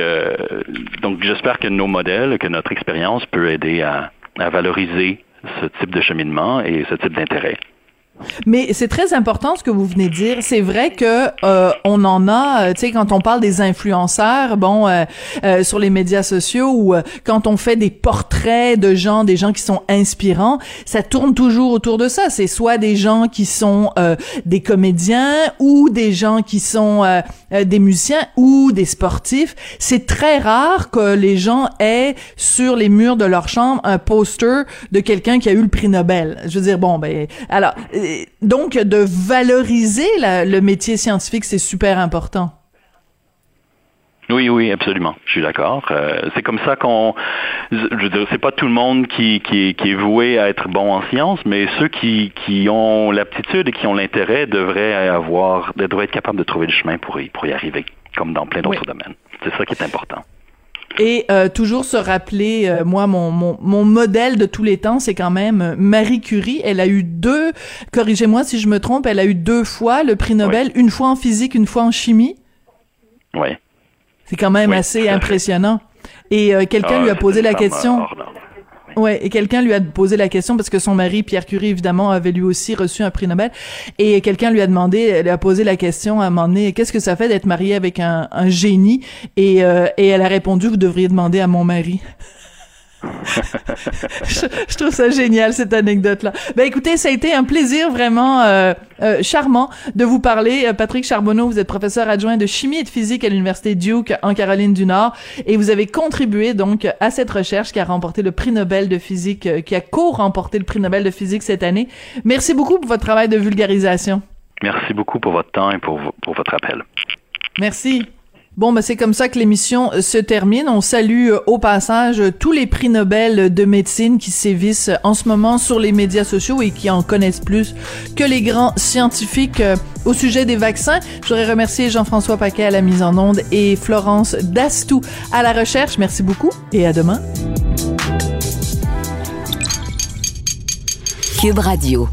donc j'espère que nos modèles, que notre expérience peut aider à valoriser ce type de cheminement et ce type d'intérêt. Mais c'est très important ce que vous venez de dire. C'est vrai que euh, on en a, euh, tu sais, quand on parle des influenceurs, bon, euh, euh sur les médias sociaux ou euh, quand on fait des portraits de gens, des gens qui sont inspirants, ça tourne toujours autour de ça. C'est soit des gens qui sont des comédiens ou des gens qui sont des musiciens ou des sportifs. C'est très rare que les gens aient sur les murs de leur chambre un poster de quelqu'un qui a eu le prix Nobel. Je veux dire, bon, ben, alors donc, de valoriser le métier scientifique, c'est super important. Oui, oui, absolument. Je suis d'accord. Euh, c'est comme ça qu'on. Je veux dire, c'est pas tout le monde qui, qui, qui, est voué à être bon en sciences, mais ceux qui, qui ont l'aptitude et qui ont l'intérêt devraient avoir, devraient être capables de trouver le chemin pour y, pour y arriver, comme dans plein d'autres domaines. C'est ça qui est important. Et euh, toujours se rappeler, euh, moi, mon, mon, mon, modèle de tous les temps, c'est quand même Marie Curie. Elle a eu deux, corrigez-moi si je me trompe, elle a eu deux fois le prix Nobel, une fois en physique, une fois en chimie. Oui. C'est quand même assez impressionnant. Et euh, quelqu'un lui a ah, posé la question. Ouais, et quelqu'un lui a posé la question parce que son mari Pierre Curie évidemment avait lui aussi reçu un prix Nobel et quelqu'un lui a demandé, elle a posé la question à un moment donné, qu'est-ce que ça fait d'être marié avec un, un génie? Et, euh, et elle a répondu, vous devriez demander à mon mari je, trouve ça génial cette anecdote là. Ben écoutez, ça a été un plaisir vraiment euh, euh, charmant de vous parler. Euh, Patrick Charbonneau, vous êtes professeur adjoint de chimie et de physique à l'université Duke en Caroline du Nord et vous avez contribué donc à cette recherche qui a remporté le prix Nobel de physique, qui a co-remporté le prix Nobel de physique cette année. Merci beaucoup pour votre travail de vulgarisation. Merci beaucoup pour votre temps et pour, pour votre appel. Merci. Bon, ben c'est comme ça que l'émission euh, se termine. On salue euh, au passage euh, tous les prix Nobel de médecine qui sévissent en ce moment sur les médias sociaux et qui en connaissent plus que les grands scientifiques au sujet des vaccins. Je voudrais remercier Jean-François Paquet à la mise en onde et Florence Dastou à la recherche. Merci beaucoup et à demain. Cube Radio.